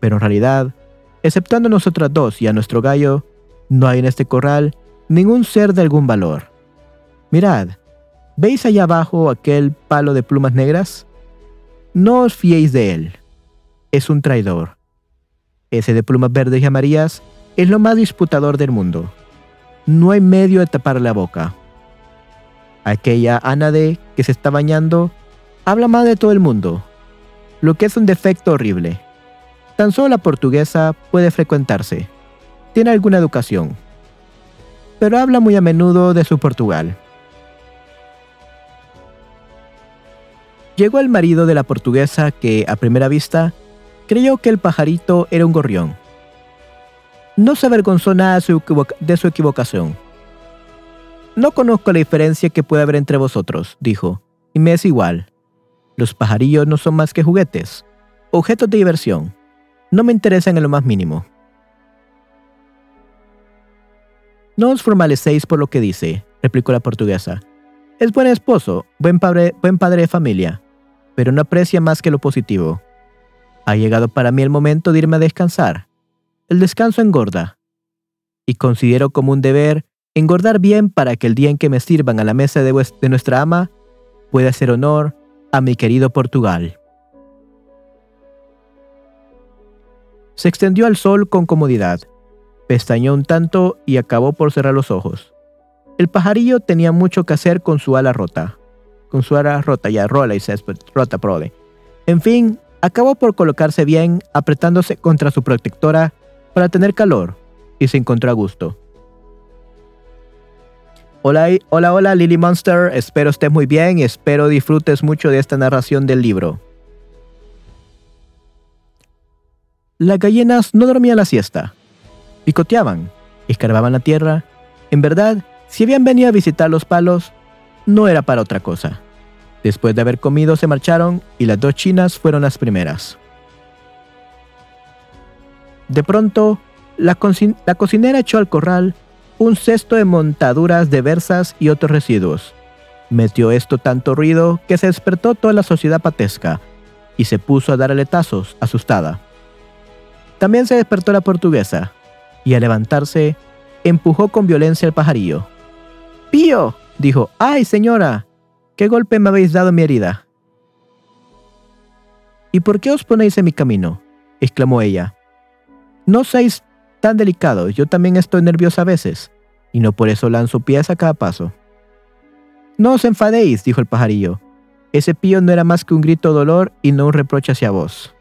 pero en realidad, exceptuando nosotras dos y a nuestro gallo, no hay en este corral ningún ser de algún valor. Mirad, ¿veis allá abajo aquel palo de plumas negras? No os fiéis de él. Es un traidor. Ese de plumas verdes y amarillas es lo más disputador del mundo. No hay medio de tapar la boca. Aquella Anade que se está bañando habla más de todo el mundo, lo que es un defecto horrible. Tan solo la portuguesa puede frecuentarse. Tiene alguna educación. Pero habla muy a menudo de su Portugal. Llegó el marido de la portuguesa que, a primera vista, creyó que el pajarito era un gorrión. No se avergonzó nada de su equivocación. No conozco la diferencia que puede haber entre vosotros, dijo, y me es igual. Los pajarillos no son más que juguetes, objetos de diversión. No me interesan en lo más mínimo. No os formalecéis por lo que dice, replicó la portuguesa. Es buen esposo, buen padre, buen padre de familia, pero no aprecia más que lo positivo. Ha llegado para mí el momento de irme a descansar. El descanso engorda. Y considero como un deber engordar bien para que el día en que me sirvan a la mesa de, de nuestra ama pueda hacer honor a mi querido Portugal. Se extendió al sol con comodidad, pestañó un tanto y acabó por cerrar los ojos. El pajarillo tenía mucho que hacer con su ala rota. Con su ala rota, ya rola y se rota prode. En fin, acabó por colocarse bien, apretándose contra su protectora para tener calor y se encontró a gusto. Hola, hola, hola Lily Monster, espero estés muy bien y espero disfrutes mucho de esta narración del libro. Las gallinas no dormían la siesta, picoteaban, escarbaban la tierra. En verdad, si habían venido a visitar los palos, no era para otra cosa. Después de haber comido se marcharon y las dos chinas fueron las primeras. De pronto, la, cocinera echó al corral un cesto de montaduras de versas y otros residuos. Metió esto tanto ruido que se despertó toda la sociedad patesca y se puso a dar aletazos, asustada. También se despertó la portuguesa y al levantarse empujó con violencia al pajarillo. ¡Pío! dijo. ¡Ay, señora! ¿Qué golpe me habéis dado en mi herida? ¿Y por qué os ponéis en mi camino? exclamó ella. No seáis tan delicados, yo también estoy nerviosa a veces, y no por eso lanzo pies a cada paso. No os enfadéis, dijo el pajarillo. Ese pío no era más que un grito de dolor y no un reproche hacia vos.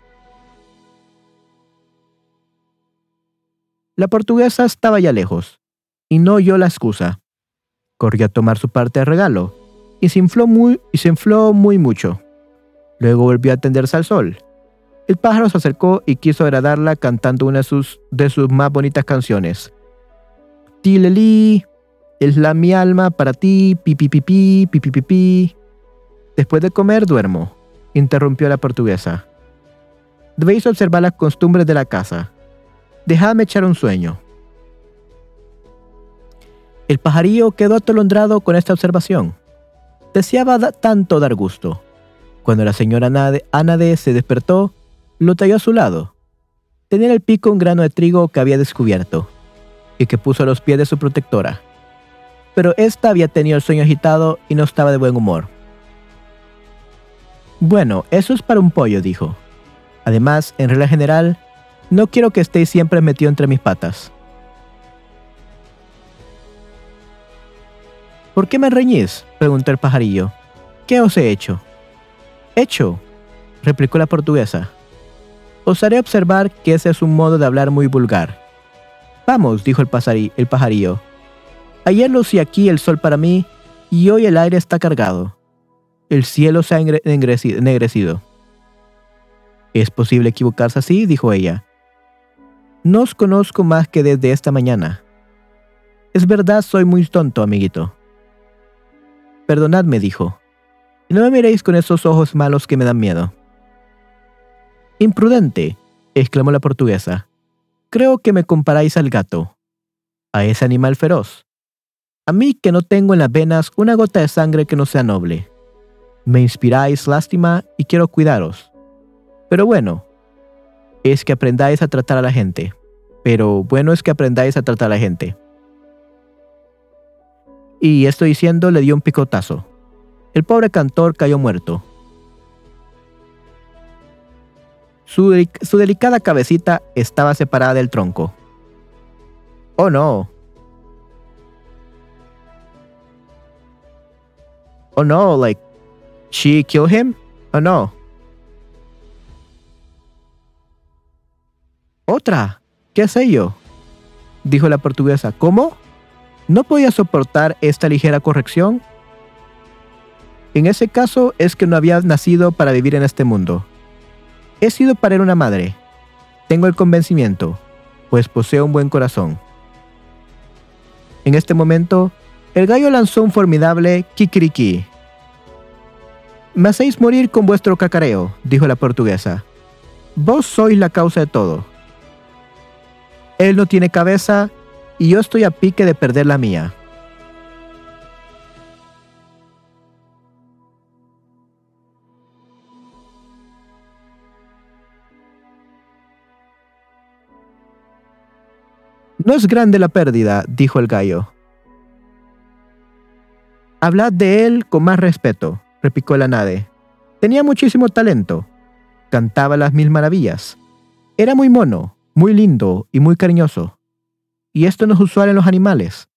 La portuguesa estaba ya lejos, y no oyó la excusa. Corrió a tomar su parte de regalo, y se infló muy, y se infló muy mucho. Luego volvió a tenderse al sol, el pájaro se acercó y quiso agradarla cantando una de sus, de sus más bonitas canciones. Tileli, es la mi alma para ti, pi pi pi pi pi pi pi Después de comer duermo, interrumpió la portuguesa. Debéis observar las costumbres de la casa. Dejadme echar un sueño. El pajarillo quedó atolondrado con esta observación. Deseaba tanto dar gusto. Cuando la señora Anade se despertó, lo talló a su lado. Tenía en el pico un grano de trigo que había descubierto y que puso a los pies de su protectora. Pero ésta había tenido el sueño agitado y no estaba de buen humor. Bueno, eso es para un pollo, dijo. Además, en regla general, no quiero que estéis siempre metido entre mis patas. ¿Por qué me reñís? preguntó el pajarillo. ¿Qué os he hecho? Hecho, replicó la portuguesa. Os haré observar que ese es un modo de hablar muy vulgar. Vamos, dijo el, pajarillo. Ayer lucía aquí el sol para mí y hoy el aire está cargado. El cielo se ha ennegrecido. ¿Es posible equivocarse así? dijo ella. No os conozco más que desde esta mañana. Es verdad, soy muy tonto, amiguito. Perdonadme, dijo. No me miréis con esos ojos malos que me dan miedo. Imprudente, exclamó la portuguesa. Creo que me comparáis al gato, a ese animal feroz. A mí que no tengo en las venas una gota de sangre que no sea noble. Me inspiráis lástima y quiero cuidaros. Pero bueno, es que aprendáis a tratar a la gente. Pero bueno es que aprendáis a tratar a la gente. y estoy diciendo le dio un picotazo. El pobre cantor cayó muerto. Su, su delicada cabecita estaba separada del tronco. Oh no. Oh no, like, she killed him? Oh no. Otra. ¿Qué hace yo? Dijo la portuguesa. ¿Cómo? ¿No podía soportar esta ligera corrección? En ese caso es que no había nacido para vivir en este mundo. He sido para él una madre. Tengo el convencimiento, pues poseo un buen corazón. En este momento, el gallo lanzó un formidable kikiriki. Me hacéis morir con vuestro cacareo, dijo la portuguesa. Vos sois la causa de todo. Él no tiene cabeza y yo estoy a pique de perder la mía. No es grande la pérdida, dijo el gallo. Hablad de él con más respeto, replicó la nade. Tenía muchísimo talento. Cantaba las mil maravillas. Era muy mono, muy lindo y muy cariñoso. Y esto no es usual en los animales,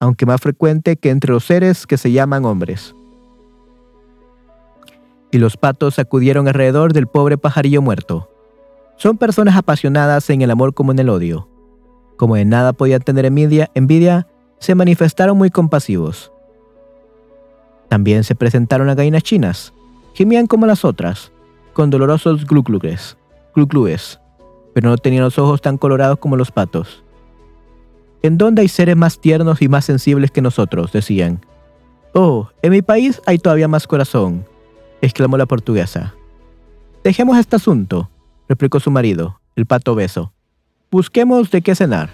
aunque más frecuente que entre los seres que se llaman hombres. Y los patos acudieron alrededor del pobre pajarillo muerto. Son personas apasionadas en el amor como en el odio. Como de nada podían tener envidia, envidia, se manifestaron muy compasivos. También se presentaron las gallinas chinas. Gemían como las otras, con dolorosos gluclugues, gluclues, pero no tenían los ojos tan colorados como los patos. ¿En dónde hay seres más tiernos y más sensibles que nosotros? decían. Oh, en mi país hay todavía más corazón, exclamó la portuguesa. Dejemos este asunto, replicó su marido, el pato obeso. Busquemos de qué cenar.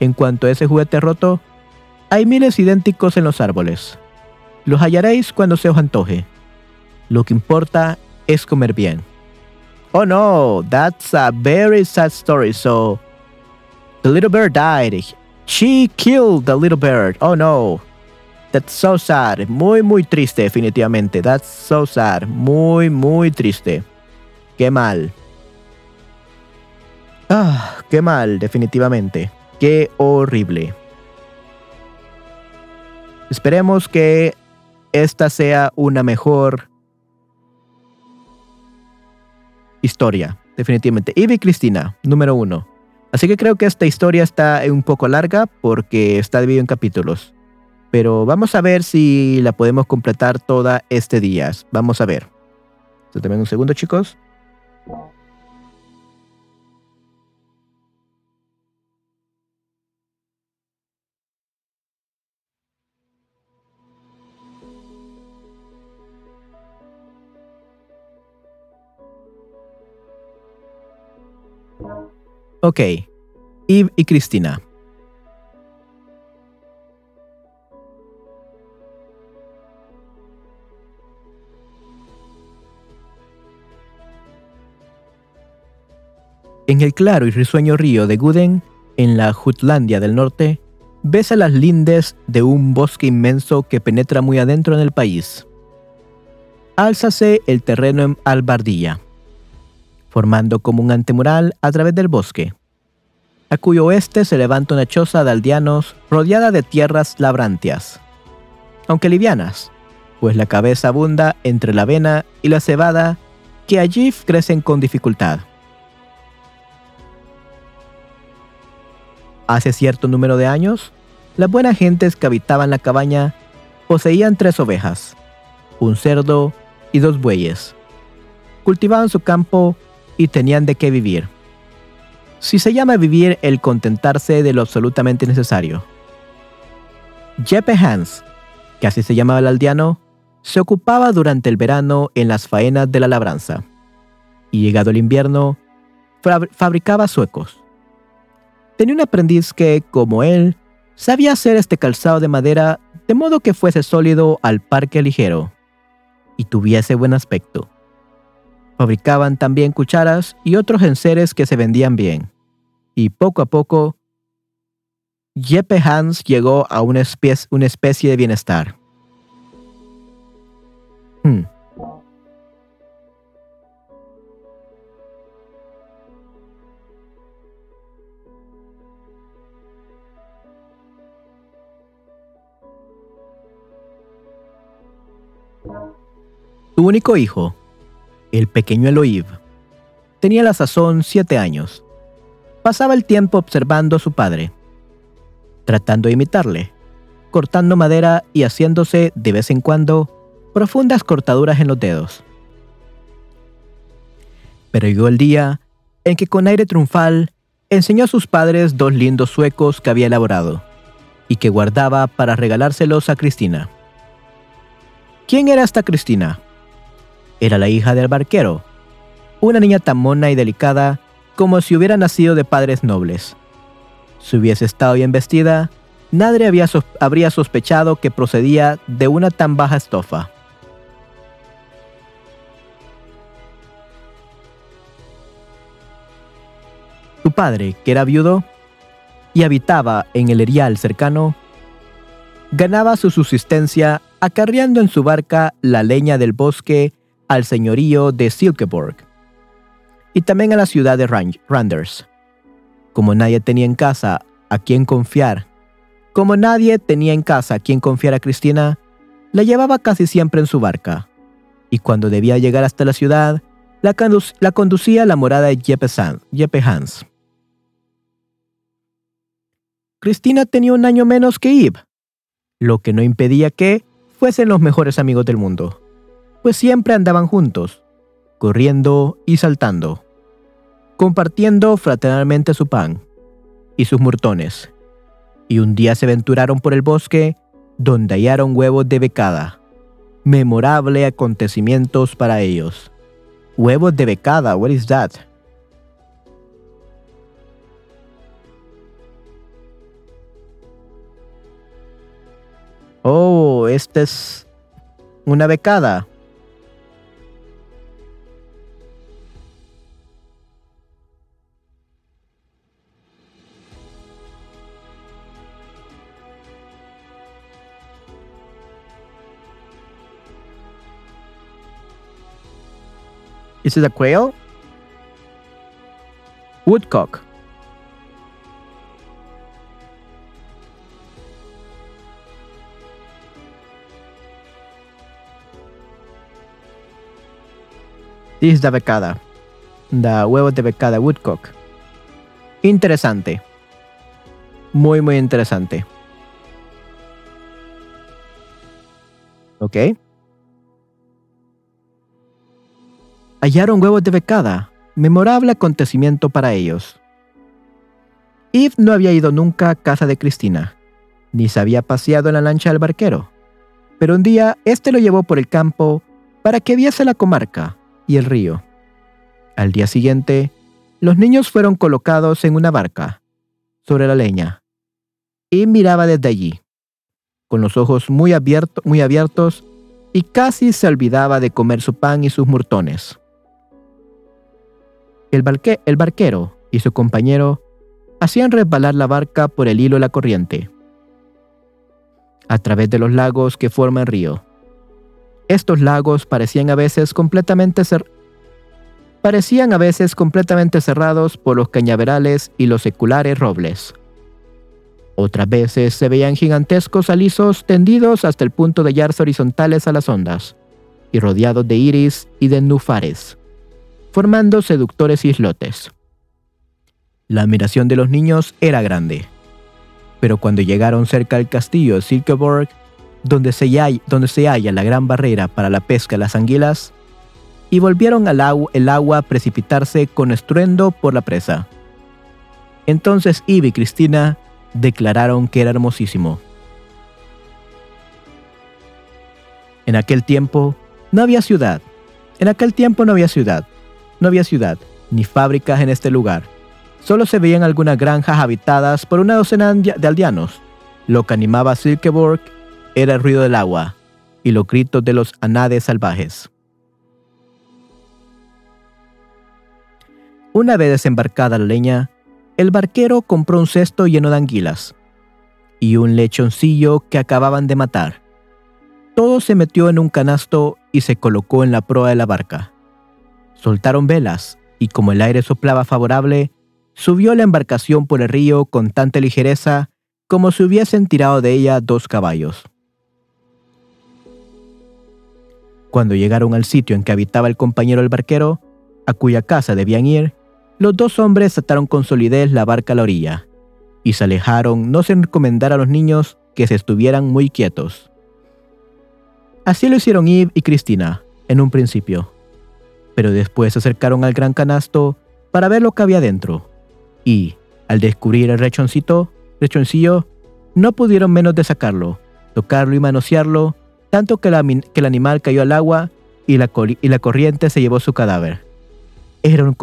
En cuanto a ese juguete roto, hay miles idénticos en los árboles. Los hallaréis cuando se os antoje. Lo que importa es comer bien. Oh no, that's a very sad story. So, the little bird died. She killed the little bird. Oh no. That's so sad. Muy, muy triste, definitivamente. That's so sad. Muy, muy triste. Qué mal. Ah, qué mal, definitivamente. Qué horrible. Esperemos que esta sea una mejor historia, definitivamente. Ivy y Cristina, número uno. Así que creo que esta historia está un poco larga porque está dividida en capítulos. Pero vamos a ver si la podemos completar toda este día. Vamos a ver. También un segundo, chicos. Ok. Eve y Cristina. En el claro y risueño río de Guden, en la Jutlandia del norte, ves a las lindes de un bosque inmenso que penetra muy adentro en el país. Álzase el terreno en albardilla, formando como un antemural a través del bosque, a cuyo oeste se levanta una choza de aldeanos rodeada de tierras labrantias, aunque livianas, pues la cabeza abunda entre la avena y la cebada que allí crecen con dificultad. Hace cierto número de años, las buenas gentes que habitaban la cabaña poseían tres ovejas, un cerdo y dos bueyes. Cultivaban su campo y tenían de qué vivir. Si se llama vivir el contentarse de lo absolutamente necesario. Jeppe Hans, que así se llamaba el aldeano, se ocupaba durante el verano en las faenas de la labranza, y llegado el invierno, fab- fabricaba suecos. Tenía un aprendiz que, como él, sabía hacer este calzado de madera de modo que fuese sólido al parque ligero y tuviese buen aspecto. Fabricaban también cucharas y otros enseres que se vendían bien, y poco a poco Jeppe Hans llegó a una especie, una especie de bienestar. Hmm. Su único hijo, el pequeño Eloív, tenía la sazón siete años. Pasaba el tiempo observando a su padre, tratando de imitarle, cortando madera y haciéndose, de vez en cuando, profundas cortaduras en los dedos. Pero llegó el día en que con aire triunfal enseñó a sus padres dos lindos suecos que había elaborado y que guardaba para regalárselos a Cristina. ¿Quién era esta Cristina? Era la hija del barquero, una niña tan mona y delicada como si hubiera nacido de padres nobles. Si hubiese estado bien vestida, nadie habría sospechado que procedía de una tan baja estofa. Su padre, que era viudo y habitaba en el erial cercano, ganaba su subsistencia acarreando en su barca la leña del bosque al señorío de Silkeborg y también a la ciudad de Randers. Como nadie tenía en casa a quien confiar, como nadie tenía en casa a quien confiar a Cristina, la llevaba casi siempre en su barca, y cuando debía llegar hasta la ciudad, la, conducía a la morada de Jeppe, Hans. Cristina tenía un año menos que Yves, lo que no impedía que fuesen los mejores amigos del mundo pues siempre andaban juntos, corriendo y saltando, compartiendo fraternalmente su pan y sus murtones. Y un día se aventuraron por el bosque, donde hallaron huevos de becada. Memorable acontecimientos para ellos. Huevos de becada, what is that? Oh, esta es una becada. Is a quail? Woodcock. This is the becada. The huevo de becada woodcock. Interesante. Muy, muy interesante. Ok. Hallaron huevos de becada, memorable acontecimiento para ellos. Eve no había ido nunca a casa de Cristina, ni se había paseado en la lancha del barquero, pero un día éste lo llevó por el campo para que viese la comarca y el río. Al día siguiente, los niños fueron colocados en una barca, sobre la leña, y miraba desde allí, con los ojos muy, muy abiertos y casi se olvidaba de comer su pan y sus murtones. El, barquero y su compañero hacían resbalar la barca por el hilo de la corriente, a través de los lagos que forman el río. Estos lagos parecían a veces completamente parecían a veces completamente cerrados por los cañaverales y los seculares robles. Otras veces se veían gigantescos alisos tendidos hasta el punto de hallarse horizontales a las ondas y rodeados de iris y de nufares formando seductores islotes. La admiración de los niños era grande, pero cuando llegaron cerca del castillo de Silkeborg, donde se, halla, la gran barrera para la pesca de las anguilas, y volvieron al el agua a precipitarse con estruendo por la presa. Entonces Eve y Cristina declararon que era hermosísimo. En aquel tiempo no había ciudad. En aquel tiempo no había ciudad. No había ciudad, ni fábricas en este lugar. Solo se veían algunas granjas habitadas por una docena de aldeanos. Lo que animaba a Silkeborg era el ruido del agua y los gritos de los anades salvajes. Una vez desembarcada la leña, el barquero compró un cesto lleno de anguilas y un lechoncillo que acababan de matar. Todo se metió en un canasto y se colocó en la proa de la barca. Soltaron velas y como el aire soplaba favorable, subió la embarcación por el río con tanta ligereza como si hubiesen tirado de ella dos caballos. Cuando llegaron al sitio en que habitaba el compañero del barquero, a cuya casa debían ir, los dos hombres ataron con solidez la barca a la orilla y se alejaron no sin recomendar a los niños que se estuvieran muy quietos. Así lo hicieron Eve y Cristina en un principio, pero después se acercaron al gran canasto para ver lo que había dentro y, al descubrir el rechoncito, rechoncillo, no pudieron menos de sacarlo, tocarlo y manosearlo, tanto que, el animal cayó al agua y la, corriente se llevó su cadáver. Era un,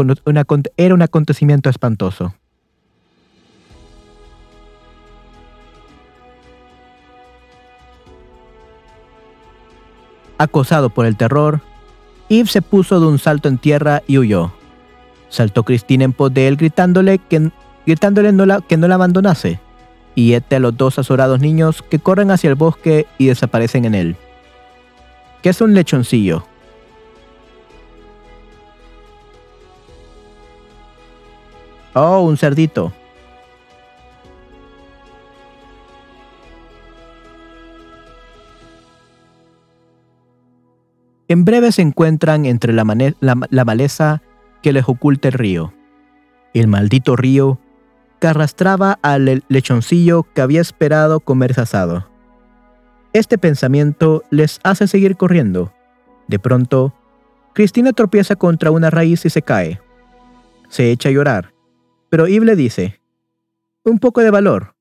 era un acontecimiento espantoso. Acosado por el terror, Yves se puso de un salto en tierra y huyó. Saltó Cristina en pos de él gritándole que, gritándole que no la abandonase y este a los dos azorados niños que corren hacia el bosque y desaparecen en él. ¿Qué es un lechoncillo? Oh, un cerdito. En breve se encuentran entre la, maleza que les oculta el río. El maldito río arrastraba al lechoncillo que había esperado comerse asado. Este pensamiento les hace seguir corriendo. De pronto, Cristina tropieza contra una raíz y se cae. Se echa a llorar, pero Yves le dice, un poco de valor,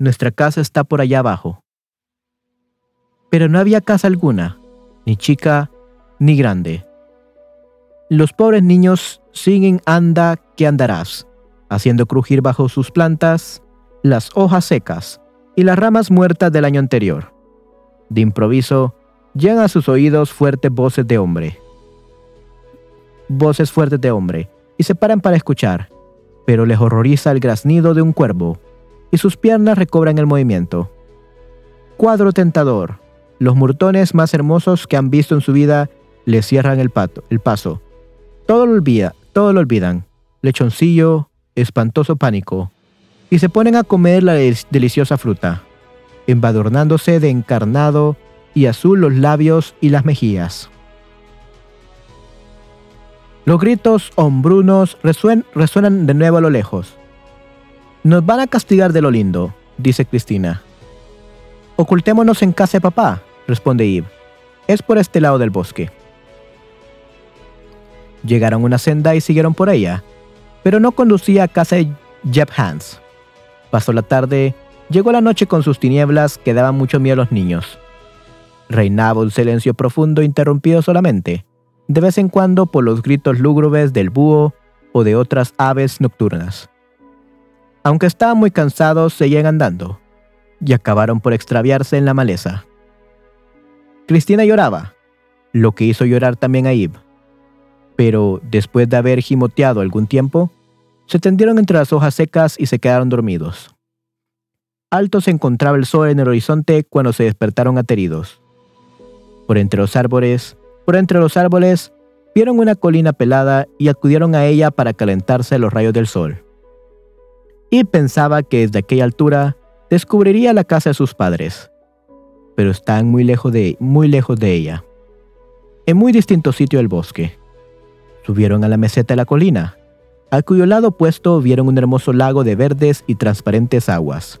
nuestra casa está por allá abajo. Pero no había casa alguna, ni chica ni grande. Los pobres niños siguen anda que andarás haciendo crujir bajo sus plantas las hojas secas y las ramas muertas del año anterior. De improviso, llegan a sus oídos fuertes voces de hombre. Voces fuertes de hombre, y se paran para escuchar, pero les horroriza el graznido de un cuervo, y sus piernas recobran el movimiento. Cuadro tentador. Los murtones más hermosos que han visto en su vida le cierran el, pato, el paso. Todo lo olvida, todo lo olvidan. Lechoncillo, espantoso pánico, y se ponen a comer la deliciosa fruta, embadurnándose de encarnado y azul los labios y las mejillas. Los gritos hombrunos resuenan de nuevo a lo lejos. Nos van a castigar de lo lindo, dice Cristina. Ocultémonos en casa de papá, responde Eve. Es por este lado del bosque. Llegaron a una senda y siguieron por ella, pero no conducía a casa de Jeb Hans. Pasó la tarde, llegó la noche con sus tinieblas que daban mucho miedo a los niños. Reinaba un silencio profundo interrumpido solamente, de vez en cuando por los gritos lúgubres del búho o de otras aves nocturnas. Aunque estaban muy cansados, seguían andando, y acabaron por extraviarse en la maleza. Cristina lloraba, lo que hizo llorar también a Eve pero después de haber gimoteado algún tiempo, se tendieron entre las hojas secas y se quedaron dormidos. Alto se encontraba el sol en el horizonte cuando se despertaron ateridos. Por entre los árboles, por entre los árboles, vieron una colina pelada y acudieron a ella para calentarse los rayos del sol. Y pensaba que desde aquella altura descubriría la casa de sus padres, pero están muy lejos de, muy lejos de ella, en muy distinto sitio del bosque. Subieron a la meseta de la colina, a cuyo lado opuesto vieron un hermoso lago de verdes y transparentes aguas.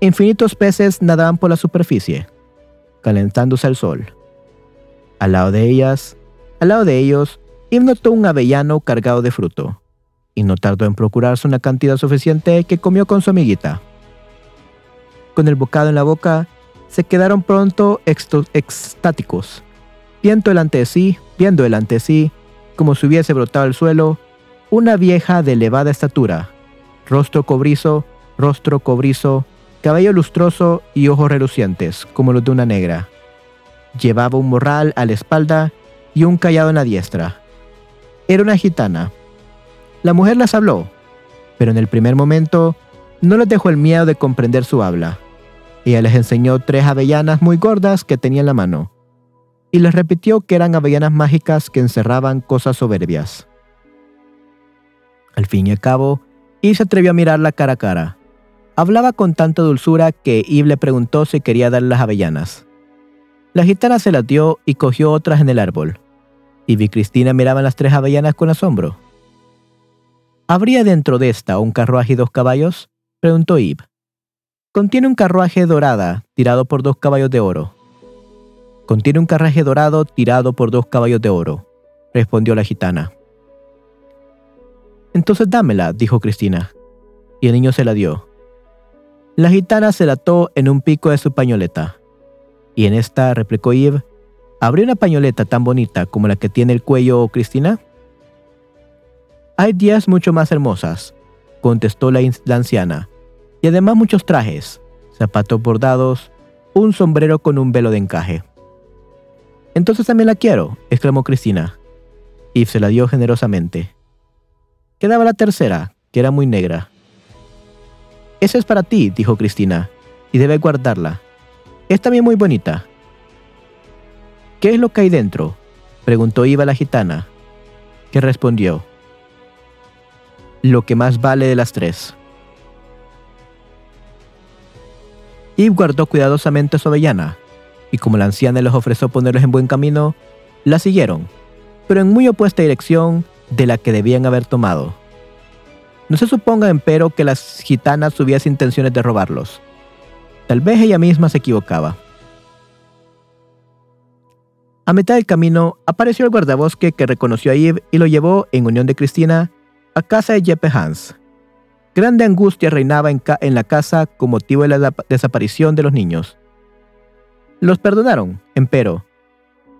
Infinitos peces nadaban por la superficie, calentándose al sol. Al lado de ellas, al lado de ellos, Eve notó un avellano cargado de fruto, y no tardó en procurarse una cantidad suficiente que comió con su amiguita. Con el bocado en la boca, se quedaron pronto extáticos viendo delante de sí, viendo delante de sí, como si hubiese brotado al suelo, una vieja de elevada estatura, rostro cobrizo, rostro cobrizo, cabello lustroso y ojos relucientes, como los de una negra. Llevaba un morral a la espalda y un callado en la diestra. Era una gitana. La mujer las habló, pero en el primer momento, no les dejó el miedo de comprender su habla. Ella les enseñó tres avellanas muy gordas que tenía en la mano, y les repitió que eran avellanas mágicas que encerraban cosas soberbias. Al fin y al cabo, Eve se atrevió a mirarla cara a cara. Hablaba con tanta dulzura que Eve le preguntó si quería darle las avellanas. La gitana se las dio y cogió otras en el árbol. Eve y Cristina miraban las tres avellanas con asombro. ¿Habría dentro de esta un carruaje y dos caballos? preguntó Eve. Contiene un carruaje dorada tirado por dos caballos de oro. Contiene un carruaje dorado tirado por dos caballos de oro, respondió la gitana. Entonces dámela, dijo Cristina, y el niño se la dio. La gitana se la ató en un pico de su pañoleta, y en esta, replicó Eve, ¿habría una pañoleta tan bonita como la que tiene el cuello Cristina? Hay días mucho más hermosas, contestó la, anciana, y además muchos trajes, zapatos bordados, un sombrero con un velo de encaje. Entonces también la quiero, exclamó Cristina. y se la dio generosamente. Quedaba la tercera, que era muy negra. Esa es para ti, dijo Cristina, y debes guardarla. Es también muy bonita. ¿Qué es lo que hay dentro? preguntó Iva la gitana, que respondió, lo que más vale de las tres. Eve guardó cuidadosamente su avellana, y como la anciana les ofreció ponerlos en buen camino, la siguieron, pero en muy opuesta dirección de la que debían haber tomado. No se suponga, empero, que las gitanas tuviesen intenciones de robarlos. Tal vez ella misma se equivocaba. A mitad del camino apareció el guardabosque que reconoció a Eve y lo llevó, en unión de Cristina, a casa de Jeppe Hans. Grande angustia reinaba en la casa con motivo de la desaparición de los niños. Los perdonaron, empero,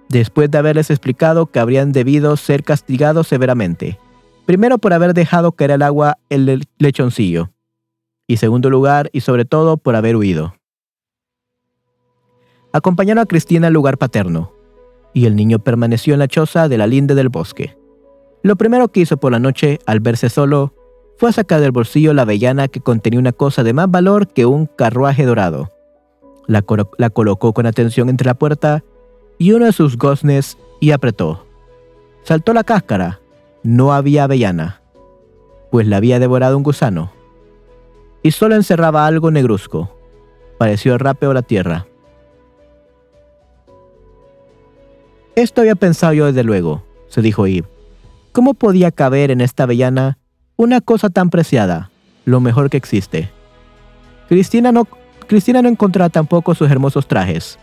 después de haberles explicado que habrían debido ser castigados severamente. Primero por haber dejado caer al agua el lechoncillo, y segundo lugar y sobre todo por haber huido. Acompañaron a Cristina al lugar paterno, y el niño permaneció en la choza de la linde del bosque. Lo primero que hizo por la noche, al verse solo, fue sacar del bolsillo la avellana que contenía una cosa de más valor que un carruaje dorado. La, colocó con atención entre la puerta y uno de sus goznes y apretó. Saltó la cáscara. No había avellana, pues la había devorado un gusano. Y solo encerraba algo negruzco. Pareció rápido la tierra. Esto había pensado yo desde luego, se dijo Eve. ¿Cómo podía caber en esta avellana una cosa tan preciada, lo mejor que existe? Cristina no, Cristina no encontraba tampoco sus hermosos trajes,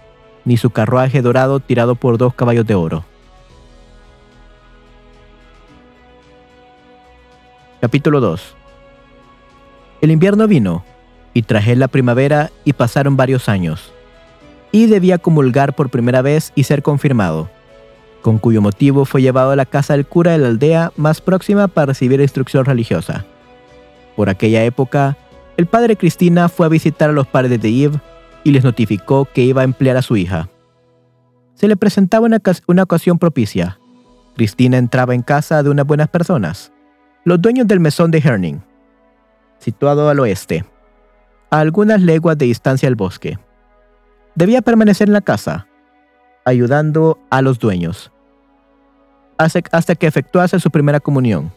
ni su carruaje dorado tirado por dos caballos de oro. Capítulo 2 El invierno vino, y traje la primavera y pasaron varios años. Y debía comulgar por primera vez y ser confirmado con cuyo motivo fue llevado a la casa del cura de la aldea más próxima para recibir instrucción religiosa. Por aquella época, el padre Cristina fue a visitar a los padres de Eve y les notificó que iba a emplear a su hija. Se le presentaba una, una ocasión propicia. Cristina entraba en casa de unas buenas personas, los dueños del mesón de Herning, situado al oeste, a algunas leguas de distancia del bosque. Debía permanecer en la casa, ayudando a los dueños, hasta que efectuase su primera comunión.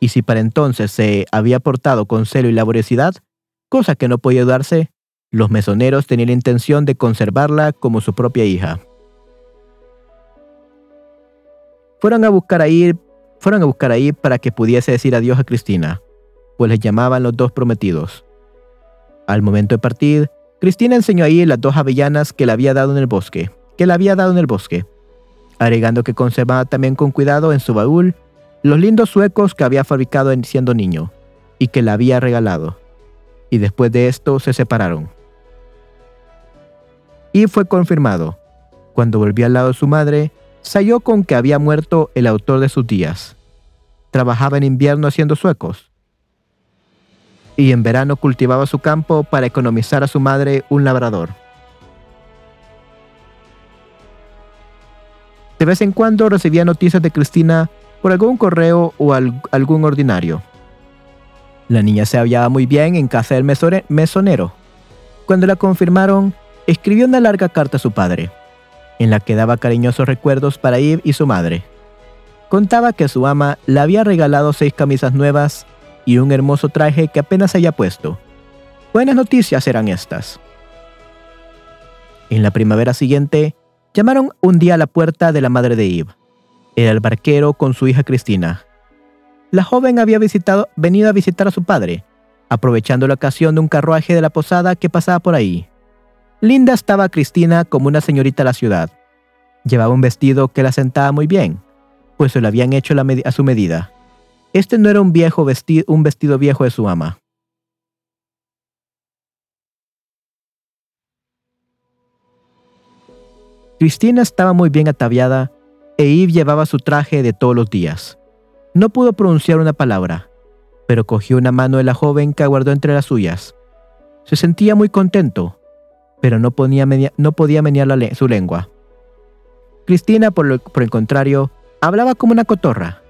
Y si para entonces se había portado con celo y laboriosidad, cosa que no podía darse, los mesoneros tenían la intención de conservarla como su propia hija. Fueron a buscar ahí, fueron a buscar para que pudiese decir adiós a Cristina, pues les llamaban los dos prometidos. Al momento de partir, Cristina enseñó ahí las dos avellanas que le había dado en el bosque que le había dado en el bosque, agregando que conservaba también con cuidado en su baúl los lindos suecos que había fabricado siendo niño y que le había regalado. Y después de esto se separaron. Y fue confirmado. Cuando volvió al lado de su madre, se halló con que había muerto el autor de sus días. Trabajaba en invierno haciendo suecos. Y en verano cultivaba su campo para economizar a su madre un labrador. De vez en cuando recibía noticias de Cristina por algún correo o algún ordinario. La niña se hallaba muy bien en casa del mesonero. Cuando la confirmaron, escribió una larga carta a su padre, en la que daba cariñosos recuerdos para Eve y su madre. Contaba que su ama le había regalado seis camisas nuevas y un hermoso traje que apenas había puesto. Buenas noticias eran estas. En la primavera siguiente, llamaron un día a la puerta de la madre de Eve. Era el barquero con su hija Cristina. La joven había visitado, venido a visitar a su padre, aprovechando la ocasión de un carruaje de la posada que pasaba por ahí. Linda estaba Cristina como una señorita de la ciudad. Llevaba un vestido que la sentaba muy bien, pues se lo habían hecho a su medida. Este no era un, viejo vestido, un vestido viejo de su ama. Cristina estaba muy bien ataviada e Eve llevaba su traje de todos los días. No pudo pronunciar una palabra, pero cogió una mano de la joven que aguardó entre las suyas. Se sentía muy contento, pero no, podía menear su lengua. Cristina, por el contrario, hablaba como una cotorra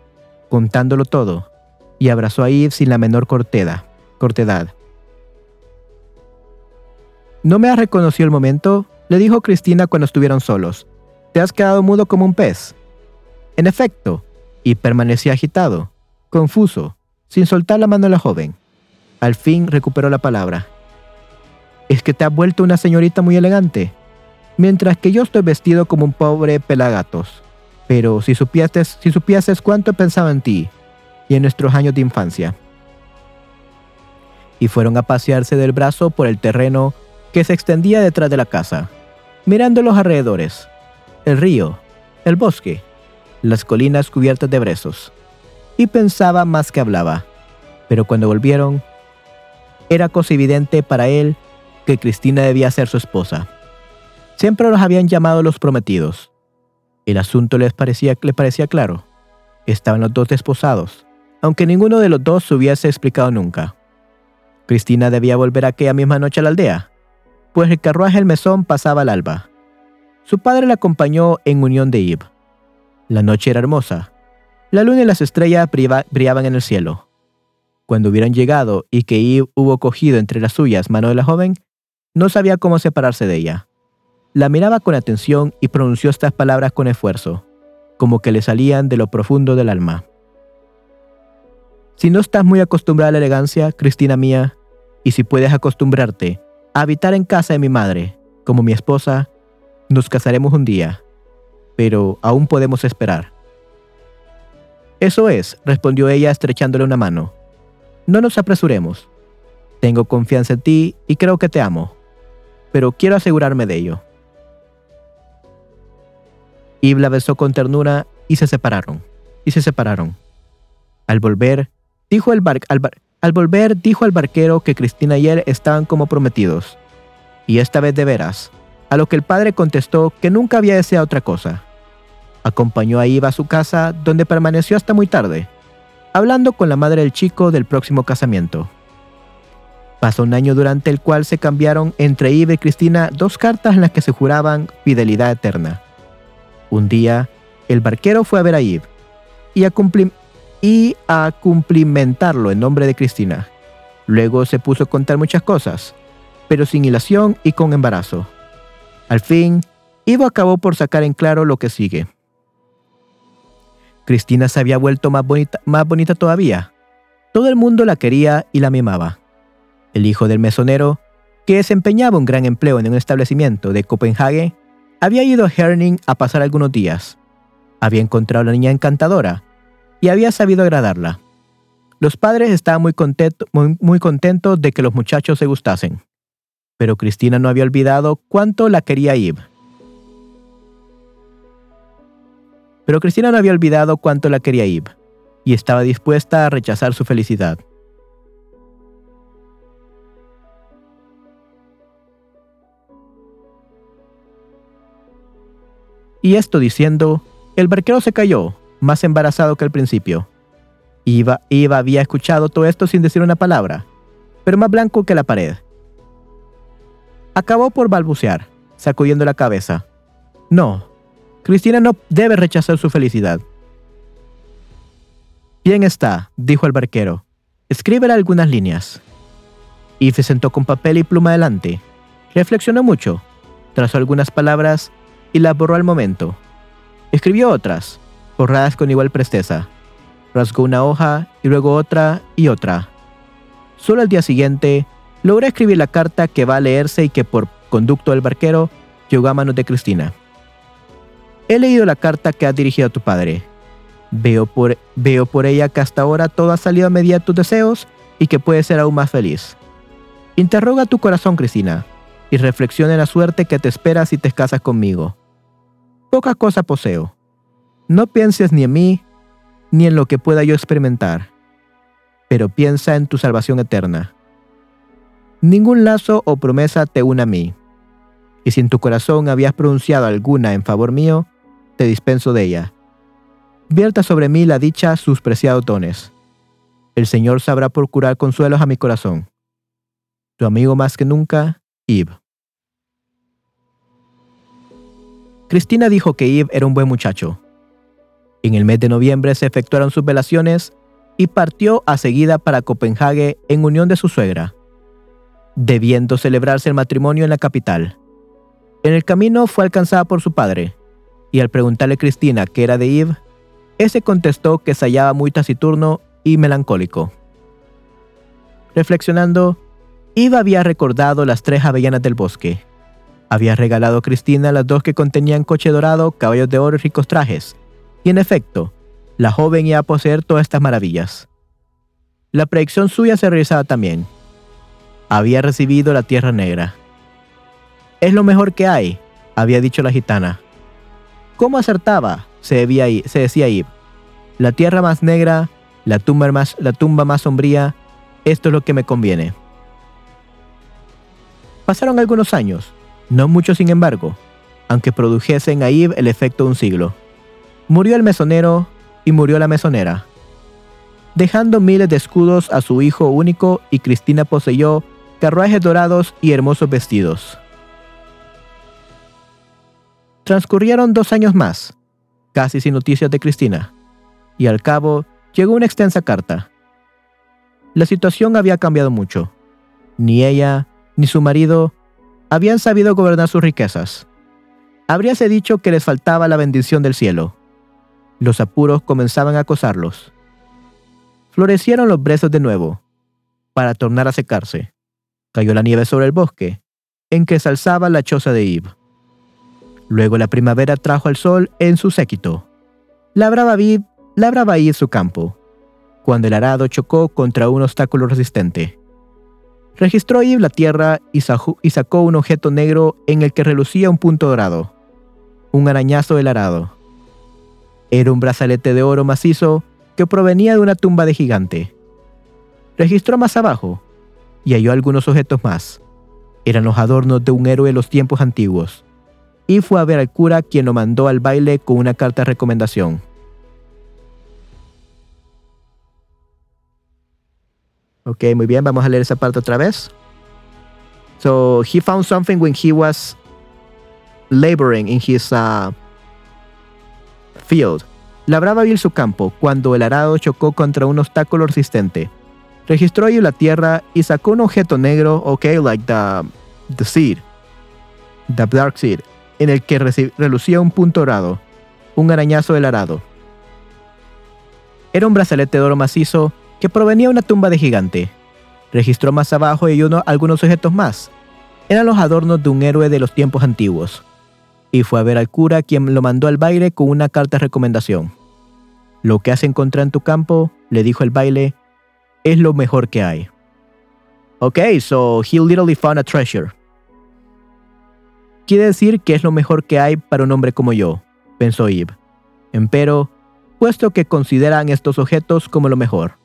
contándolo todo, y abrazó a Eve sin la menor cortedad. cortedad. ¿No me has reconocido el momento? le dijo Cristina cuando estuvieron solos. Te has quedado mudo como un pez. En efecto, y permanecía agitado, confuso, sin soltar la mano de la joven. Al fin recuperó la palabra. Es que te has vuelto una señorita muy elegante, mientras que yo estoy vestido como un pobre pelagatos. Pero si supieses, si supieses cuánto pensaba en ti y en nuestros años de infancia. Y fueron a pasearse del brazo por el terreno que se extendía detrás de la casa, mirando los alrededores, el río, el bosque, las colinas cubiertas de brezos. Y pensaba más que hablaba. Pero cuando volvieron, era cosa evidente para él que Cristina debía ser su esposa. Siempre los habían llamado los prometidos el asunto les parecía, le parecía claro. Estaban los dos desposados, aunque ninguno de los dos se hubiese explicado nunca. Cristina debía volver aquella misma noche a la aldea, pues el carruaje del mesón pasaba al alba. Su padre la acompañó en unión de Eve. La noche era hermosa. La luna y las estrellas brillaban en el cielo. Cuando hubieran llegado y que Eve hubo cogido entre las suyas mano de la joven, no sabía cómo separarse de ella. La miraba con atención y pronunció estas palabras con esfuerzo, como que le salían de lo profundo del alma. Si no estás muy acostumbrada a la elegancia, Cristina mía, y si puedes acostumbrarte a habitar en casa de mi madre, como mi esposa, nos casaremos un día, pero aún podemos esperar. Eso es, respondió ella estrechándole una mano. No nos apresuremos. Tengo confianza en ti y creo que te amo, pero quiero asegurarme de ello. Eve la besó con ternura y se separaron. Y se separaron. Al volver, dijo el al, volver, dijo al barquero que Cristina y él estaban como prometidos. Y esta vez de veras. A lo que el padre contestó que nunca había deseado otra cosa. Acompañó a Eve a su casa, donde permaneció hasta muy tarde, hablando con la madre del chico del próximo casamiento. Pasó un año durante el cual se cambiaron entre Eve y Cristina dos cartas en las que se juraban fidelidad eterna. Un día, el barquero fue a ver a Eve y a, y a cumplimentarlo en nombre de Cristina. Luego se puso a contar muchas cosas, pero sin hilación y con embarazo. Al fin, Ivo acabó por sacar en claro lo que sigue. Cristina se había vuelto más bonita, más bonita todavía. Todo el mundo la quería y la mimaba. El hijo del mesonero, que desempeñaba un gran empleo en un establecimiento de Copenhague, había ido a Herning a pasar algunos días. Había encontrado a la niña encantadora y había sabido agradarla. Los padres estaban muy, contentos de que los muchachos se gustasen, pero Cristina no había olvidado cuánto la quería Eve. Pero Cristina no había olvidado cuánto la quería Eve y estaba dispuesta a rechazar su felicidad. Y esto diciendo, el barquero se cayó, más embarazado que al principio. Iba, Iba había escuchado todo esto sin decir una palabra, pero más blanco que la pared. Acabó por balbucear, sacudiendo la cabeza. No, Cristina no debe rechazar su felicidad. Bien está, dijo el barquero. Escríbele algunas líneas. Eve se sentó con papel y pluma delante. Reflexionó mucho, trazó algunas palabras y las borró al momento. Escribió otras, borradas con igual presteza. Rasgó una hoja y luego otra y otra. Solo al día siguiente, logró escribir la carta que va a leerse y que por conducto del barquero llegó a manos de Cristina. He leído la carta que has dirigido a tu padre. Veo por, veo por ella que hasta ahora todo ha salido a medida de tus deseos y que puedes ser aún más feliz. Interroga tu corazón, Cristina, y reflexiona en la suerte que te espera si te casas conmigo. Poca cosa poseo. No pienses ni en mí, ni en lo que pueda yo experimentar, pero piensa en tu salvación eterna. Ningún lazo o promesa te une a mí, y si en tu corazón habías pronunciado alguna en favor mío, te dispenso de ella. Vierta sobre mí la dicha sus preciados dones. El Señor sabrá procurar consuelos a mi corazón. Tu amigo más que nunca, Eve. Cristina dijo que Eve era un buen muchacho. En el mes de noviembre se efectuaron sus velaciones y partió a seguida para Copenhague en unión de su suegra, debiendo celebrarse el matrimonio en la capital. En el camino fue alcanzada por su padre, y al preguntarle a Cristina qué era de Eve, ese contestó que se hallaba muy taciturno y melancólico. Reflexionando, Eve había recordado las tres avellanas del bosque. Había regalado a Cristina las dos que contenían coche dorado, caballos de oro y ricos trajes. Y en efecto, la joven iba a poseer todas estas maravillas. La predicción suya se realizaba también. Había recibido la tierra negra. Es lo mejor que hay, había dicho la gitana. ¿Cómo acertaba? Se, se decía Eve. La tierra más negra, la tumba más, la tumba más sombría, esto es lo que me conviene. Pasaron algunos años, no muchos sin embargo, aunque produjesen a Eve el efecto de un siglo. Murió el mesonero y murió la mesonera, dejando miles de escudos a su hijo único y Cristina poseyó carruajes dorados y hermosos vestidos. Transcurrieron dos años más, casi sin noticias de Cristina, y al cabo llegó una extensa carta. La situación había cambiado mucho. Ni ella ni su marido habían sabido gobernar sus riquezas. Habríase dicho que les faltaba la bendición del cielo. Los apuros comenzaban a acosarlos. Florecieron los brezos de nuevo, para tornar a secarse. Cayó la nieve sobre el bosque, en que se alzaba la choza de Eve. Luego la primavera trajo al sol en su séquito. Labraba Eve, labraba Eve su campo, cuando el arado chocó contra un obstáculo resistente. Registró Eve la tierra y, sacó un objeto negro en el que relucía un punto dorado, un arañazo del arado. Era un brazalete de oro macizo que provenía de una tumba de gigante. Registró más abajo y halló algunos objetos más. Eran los adornos de un héroe de los tiempos antiguos. Y fue a ver al cura quien lo mandó al baile con una carta de recomendación. Ok, muy bien, vamos a leer esa parte otra vez. So he found something when he was laboring in his uh, field. Labraba bien su campo cuando el arado chocó contra un obstáculo resistente. Registró ahí la tierra y sacó un objeto negro, ok, like the, the seed, the dark seed, en el que relucía un punto dorado, un arañazo del arado. Era un brazalete de oro macizo que provenía de una tumba de gigante. Registró más abajo y uno, algunos objetos más. Eran los adornos de un héroe de los tiempos antiguos. Y fue a ver al cura quien lo mandó al baile con una carta de recomendación. Lo que has encontrado en tu campo, le dijo el baile, es lo mejor que hay. Ok, so he literally found a treasure. Quiere decir que es lo mejor que hay para un hombre como yo, pensó Eve. Empero, puesto que consideran estos objetos como lo mejor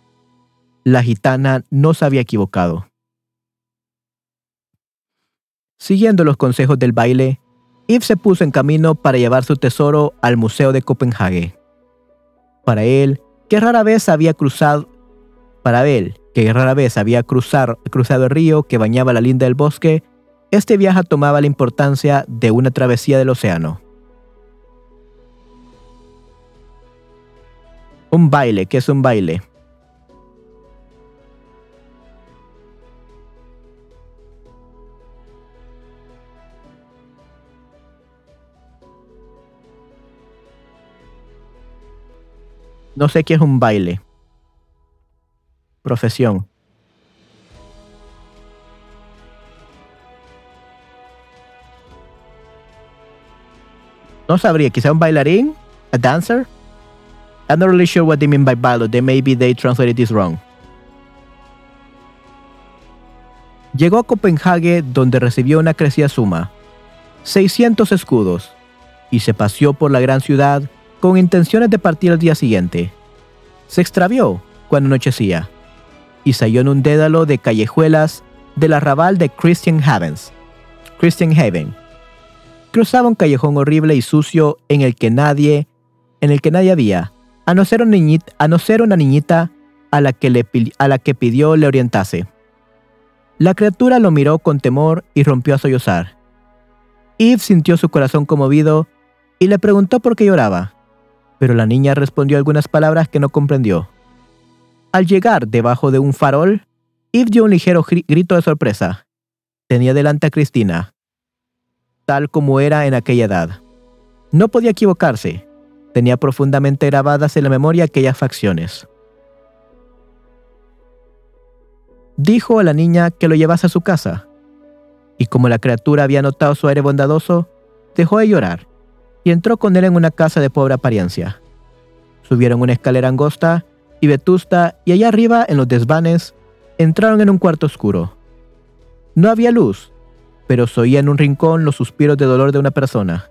la gitana no se había equivocado. Siguiendo los consejos del baile, Yves se puso en camino para llevar su tesoro al Museo de Copenhague. Para él, que rara vez había cruzado, para él, que rara vez había cruzado el río que bañaba la linda del bosque, este viaje tomaba la importancia de una travesía del océano. Un baile, ¿qué es un baile? No sé qué es un baile. Profesión. No sabría, quizá un bailarín, a dancer. I'm not really sure what they mean by bailo. They maybe they translated this wrong. Llegó a Copenhague donde recibió una crecida suma, 600 escudos, y se paseó por la gran ciudad con intenciones de partir al día siguiente. Se extravió cuando anochecía y salió en un dédalo de callejuelas del arrabal de Christian Havens. Christian Haven. Cruzaba un callejón horrible y sucio en el que nadie, en el que nadie había, a no ser una niñita, a no ser una niñita a la que, le, a la que pidió le orientase. La criatura lo miró con temor y rompió a sollozar. Eve sintió su corazón conmovido y le preguntó por qué lloraba, pero la niña respondió algunas palabras que no comprendió. Al llegar debajo de un farol, Eve dio un ligero grito de sorpresa. Tenía delante a Cristina, tal como era en aquella edad. No podía equivocarse. Tenía profundamente grabadas en la memoria aquellas facciones. Dijo a la niña que lo llevase a su casa, y como la criatura había notado su aire bondadoso, dejó de llorar y entró con él en una casa de pobre apariencia. Subieron una escalera angosta y vetusta y allá arriba, en los desvanes, entraron en un cuarto oscuro. No había luz, pero se oía en un rincón los suspiros de dolor de una persona.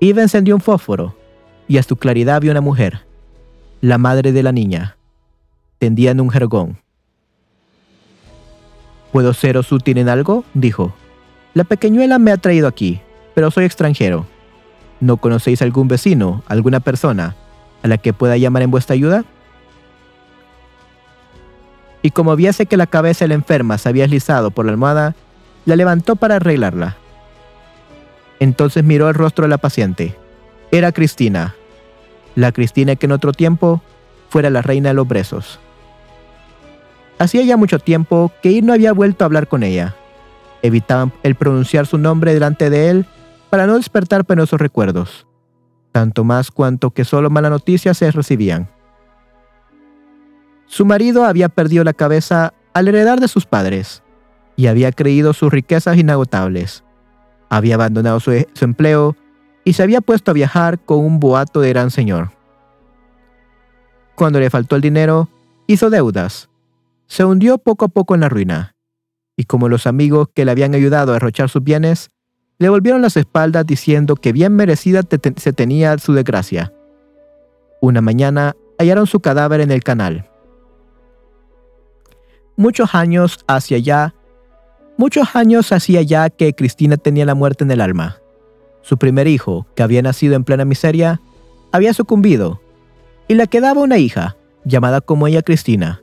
Eva encendió un fósforo y a su claridad vio una mujer, la madre de la niña, tendía en un jergón. ¿Puedo seros útil en algo? dijo. La pequeñuela me ha traído aquí, pero soy extranjero. ¿No conocéis algún vecino, alguna persona, a la que pueda llamar en vuestra ayuda? y como viese que la cabeza de la enferma se había deslizado por la almohada, la levantó para arreglarla. Entonces miró el rostro de la paciente. Era Cristina, la Cristina que en otro tiempo fuera la reina de los brezos. Hacía ya mucho tiempo que Ir no había vuelto a hablar con ella. Evitaban el pronunciar su nombre delante de él para no despertar penosos recuerdos, tanto más cuanto que solo malas noticias se recibían. Su marido había perdido la cabeza al heredar de sus padres y había creído sus riquezas inagotables. Había abandonado su, empleo y se había puesto a viajar con un boato de gran señor. Cuando le faltó el dinero, hizo deudas. Se hundió poco a poco en la ruina. Y como los amigos que le habían ayudado a derrochar sus bienes, le volvieron las espaldas diciendo que bien merecida se tenía su desgracia. Una mañana hallaron su cadáver en el canal muchos años hacia allá, muchos años hacía ya que Cristina tenía la muerte en el alma. Su primer hijo, que había nacido en plena miseria, había sucumbido, y le quedaba una hija, llamada como ella Cristina,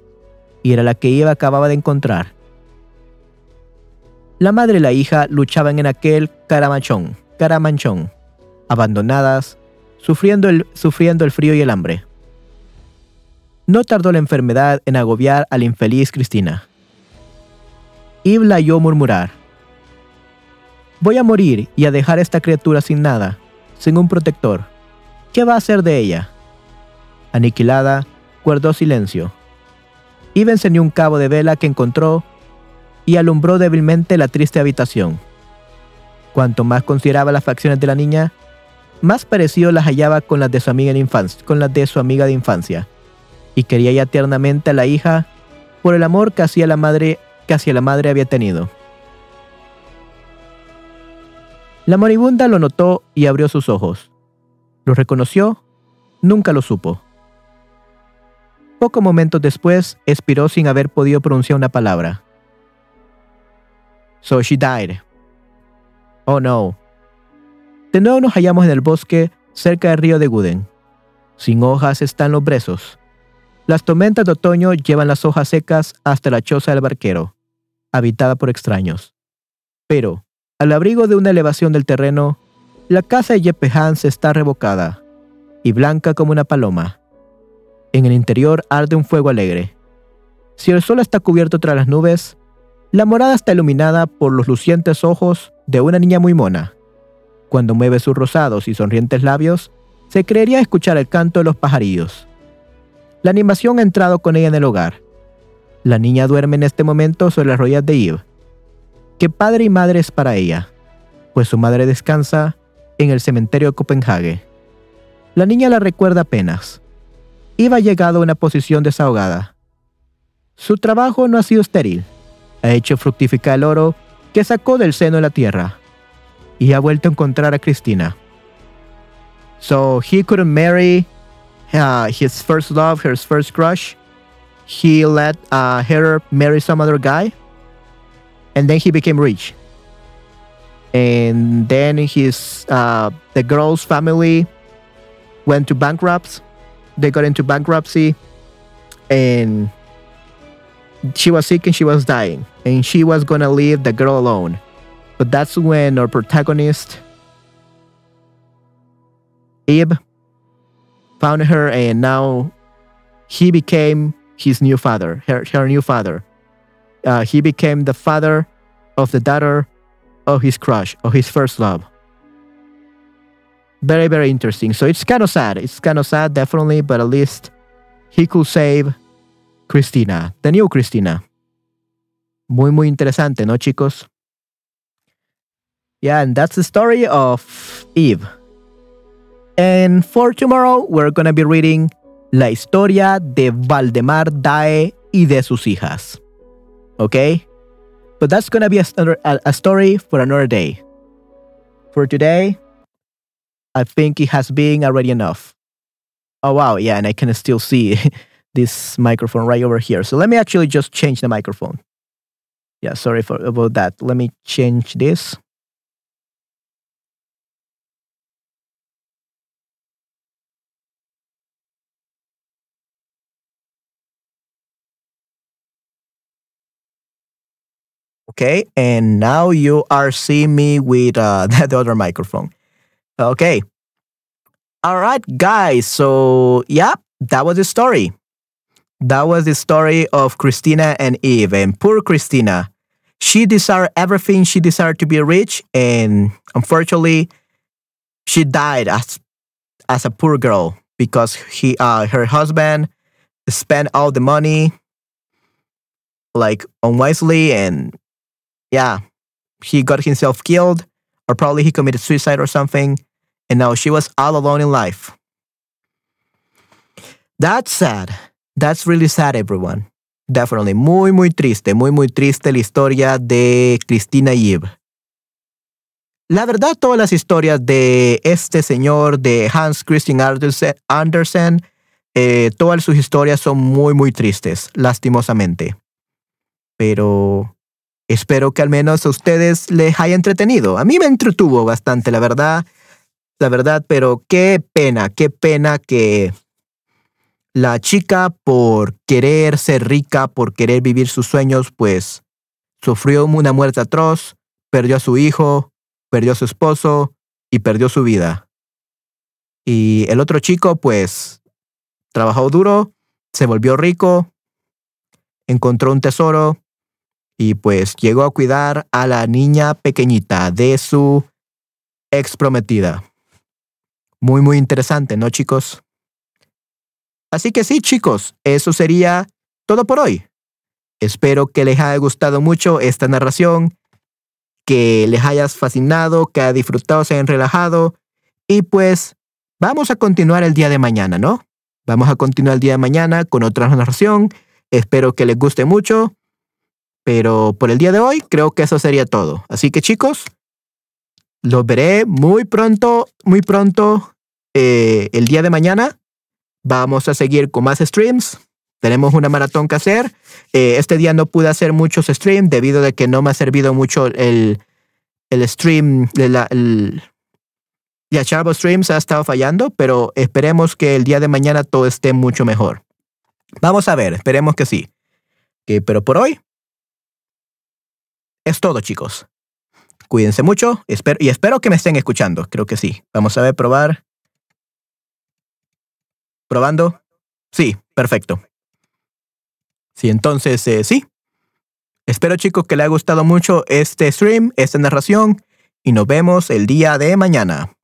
y era la que Eva acababa de encontrar. La madre y la hija luchaban en aquel caramanchón, caramanchón, abandonadas, sufriendo el, sufriendo el frío y el hambre. No tardó la enfermedad en agobiar a la infeliz Cristina. Yves la oyó murmurar. Voy a morir y a dejar a esta criatura sin nada, sin un protector. ¿Qué va a hacer de ella? Aniquilada, guardó silencio. Yves encendió un cabo de vela que encontró y alumbró débilmente la triste habitación. Cuanto más consideraba las facciones de la niña, más parecido las hallaba con las de su amiga de infancia, con las de su amiga de infancia y quería ya tiernamente a la hija por el amor que hacia la madre, que hacia la madre había tenido. La moribunda lo notó y abrió sus ojos. ¿Lo reconoció? Nunca lo supo. Pocos momentos después, expiró sin haber podido pronunciar una palabra. So she died. Oh no. De nuevo nos hallamos en el bosque cerca del río de Guden. Sin hojas están los brezos. Las tormentas de otoño llevan las hojas secas hasta la choza del barquero, habitada por extraños. Pero, al abrigo de una elevación del terreno, la casa de Jeppe Hans está revocada y blanca como una paloma. En el interior arde un fuego alegre. Si el sol está cubierto tras las nubes, la morada está iluminada por los lucientes ojos de una niña muy mona. Cuando mueve sus rosados y sonrientes labios, se creería escuchar el canto de los pajarillos La animación ha entrado con ella en el hogar. La niña duerme en este momento sobre las rodillas de Eve. ¿Qué padre y madre es para ella? Pues su madre descansa en el cementerio de Copenhague. La niña la recuerda apenas. Eve ha llegado a una posición desahogada. Su trabajo no ha sido estéril. Ha hecho fructificar el oro que sacó del seno de la tierra. Y ha vuelto a encontrar a Cristina. So he couldn't marry uh, his first love, his first crush. He let uh, her marry some other guy. And then he became rich. And then his uh, the girl's family went to bankrupt. They got into bankruptcy, and she was sick and she was dying, and she was gonna leave the girl alone. But that's when our protagonist, Abe, found her, and now he became his new father, her, her new father. Uh, he became the father of the daughter of his crush, of his first love. Very, very interesting. So it's kind of sad. It's kind of sad, definitely, but at least he could save Christina, the new Christina. Muy, muy interesante, ¿no, chicos? Yeah, and that's the story of Eve. And for tomorrow, we're going to be reading La historia de Valdemar Dae y de sus hijas. Okay? But that's going to be a, a, story for another day. For today, I think it has been already enough. Oh, wow. Yeah, and I can still see this microphone right over here. So let me actually just change the microphone. Yeah, sorry for about that. Let me change this. Okay, and now you are seeing me with uh, the other microphone. Okay. All right, guys. So, yeah, that was the story. That was the story of Christina and Eve. And poor Christina, she desired everything. She desired to be rich, and unfortunately, she died as as a poor girl because he, uh, her husband, spent all the money like unwisely, and yeah, he got himself killed, or probably he committed suicide or something. And now she was all alone in life. That's sad. That's really sad, everyone. Definitely. Muy, muy triste, muy, muy triste la historia de Cristina y Eve. La verdad, todas las historias de este señor, de Hans Christian Andersen, eh, todas sus historias son muy, muy tristes, lastimosamente. Pero espero que al menos a ustedes les haya entretenido. A mí me entretuvo bastante, la verdad la verdad, pero qué pena, qué pena que la chica por querer ser rica, por querer vivir sus sueños, pues sufrió una muerte atroz, perdió a su hijo, perdió a su esposo y perdió su vida. Y el otro chico, pues, trabajó duro, se volvió rico, encontró un tesoro y pues llegó a cuidar a la niña pequeñita de su ex prometida. Muy, muy interesante, ¿no, chicos? Así que sí, chicos, eso sería todo por hoy. Espero que les haya gustado mucho esta narración, que les hayas fascinado, que haya disfrutado, se hayan relajado. Y pues vamos a continuar el día de mañana, ¿no? Vamos a continuar el día de mañana con otra narración. Espero que les guste mucho. Pero por el día de hoy creo que eso sería todo. Así que chicos, los veré muy pronto, muy pronto, eh, el día de mañana. Vamos a seguir con más streams. Tenemos una maratón que hacer. Eh, este día no pude hacer muchos streams debido a que no me ha servido mucho el, el stream, de la, el, ya Charbo Streams ha estado fallando, pero esperemos que el día de mañana todo esté mucho mejor. Vamos a ver, esperemos que sí. pero por hoy es todo, chicos. Cuídense mucho espero, y espero que me estén escuchando. Creo que sí. Vamos a ver, probar. ¿Probando? Sí, perfecto. Sí, entonces, eh, sí. Espero chicos que les haya gustado mucho este stream, esta narración, y nos vemos el día de mañana.